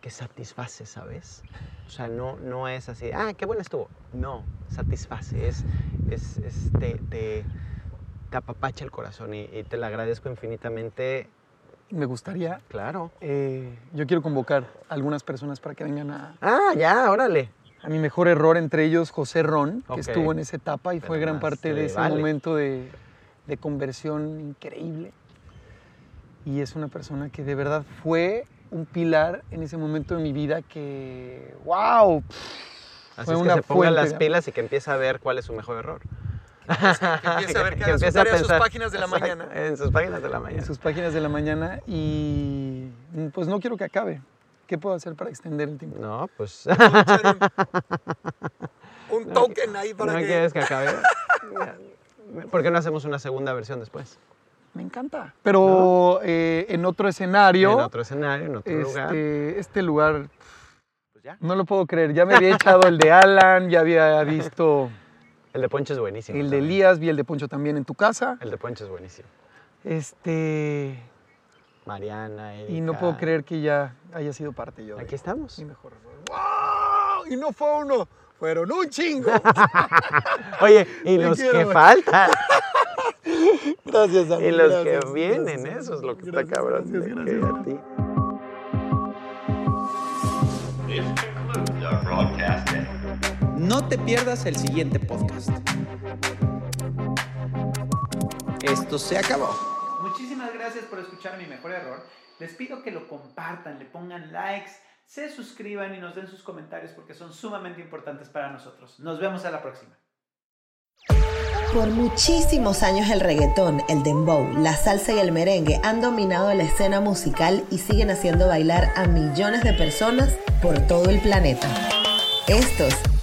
que satisface, ¿sabes? O sea, no, no es así, ah, qué buena estuvo. No, satisface, es, es, te, te, te apapacha el corazón y, y te lo agradezco infinitamente. Me gustaría, Claro. eh, yo quiero convocar a algunas personas para que vengan a, Ah, ya, órale. a mi mejor error, entre ellos José Ron, que estuvo en esa etapa y fue gran parte de ese vale. momento de, de conversión increíble. Y es una persona que de verdad fue un pilar en ese momento de mi vida que, wow, Así Fue es que una se ponga fuente las pilas y que empiece a ver cuál es su mejor error. Que empiece a ver cada empiece a tarea en sus páginas de la Exacto, mañana. En sus páginas de la mañana. en sus páginas de la mañana y pues no quiero que acabe. ¿Qué puedo hacer para extender el tiempo? No, pues. Un, token ahí para ¿No que... quieres que acabe? ¿Por qué no hacemos una segunda versión después? Me encanta. Pero eh, en otro escenario, En otro escenario, en otro lugar. este, este lugar, Pues ya. no lo puedo creer. Ya me había echado el de Alan, ya había visto El de Poncho es buenísimo. el de. Elías, vi el de Poncho también en tu casa. El de Poncho es buenísimo. Este, Mariana, y no Erika. puedo creer que ya haya sido parte yo de Aquí estamos. mi mejor. ¡Wow! Y no fue uno, fueron un chingo. Oye, y los quiero, que faltan. Gracias, Dani. Y los gracias, que vienen, gracias, eso es lo que gracias, está cabrón. gracias, de gracias. que a ti. This concludes our broadcasting. No te pierdas el siguiente podcast. Esto se acabó. Muchísimas gracias por escuchar mi mejor error. Les pido que lo compartan, le pongan likes, se suscriban y nos den sus comentarios porque son sumamente importantes para nosotros. Nos vemos a la próxima. Por muchísimos años el reggaetón, el dembow, la salsa y el merengue han dominado la escena musical y siguen haciendo bailar a millones de personas por todo el planeta. Estos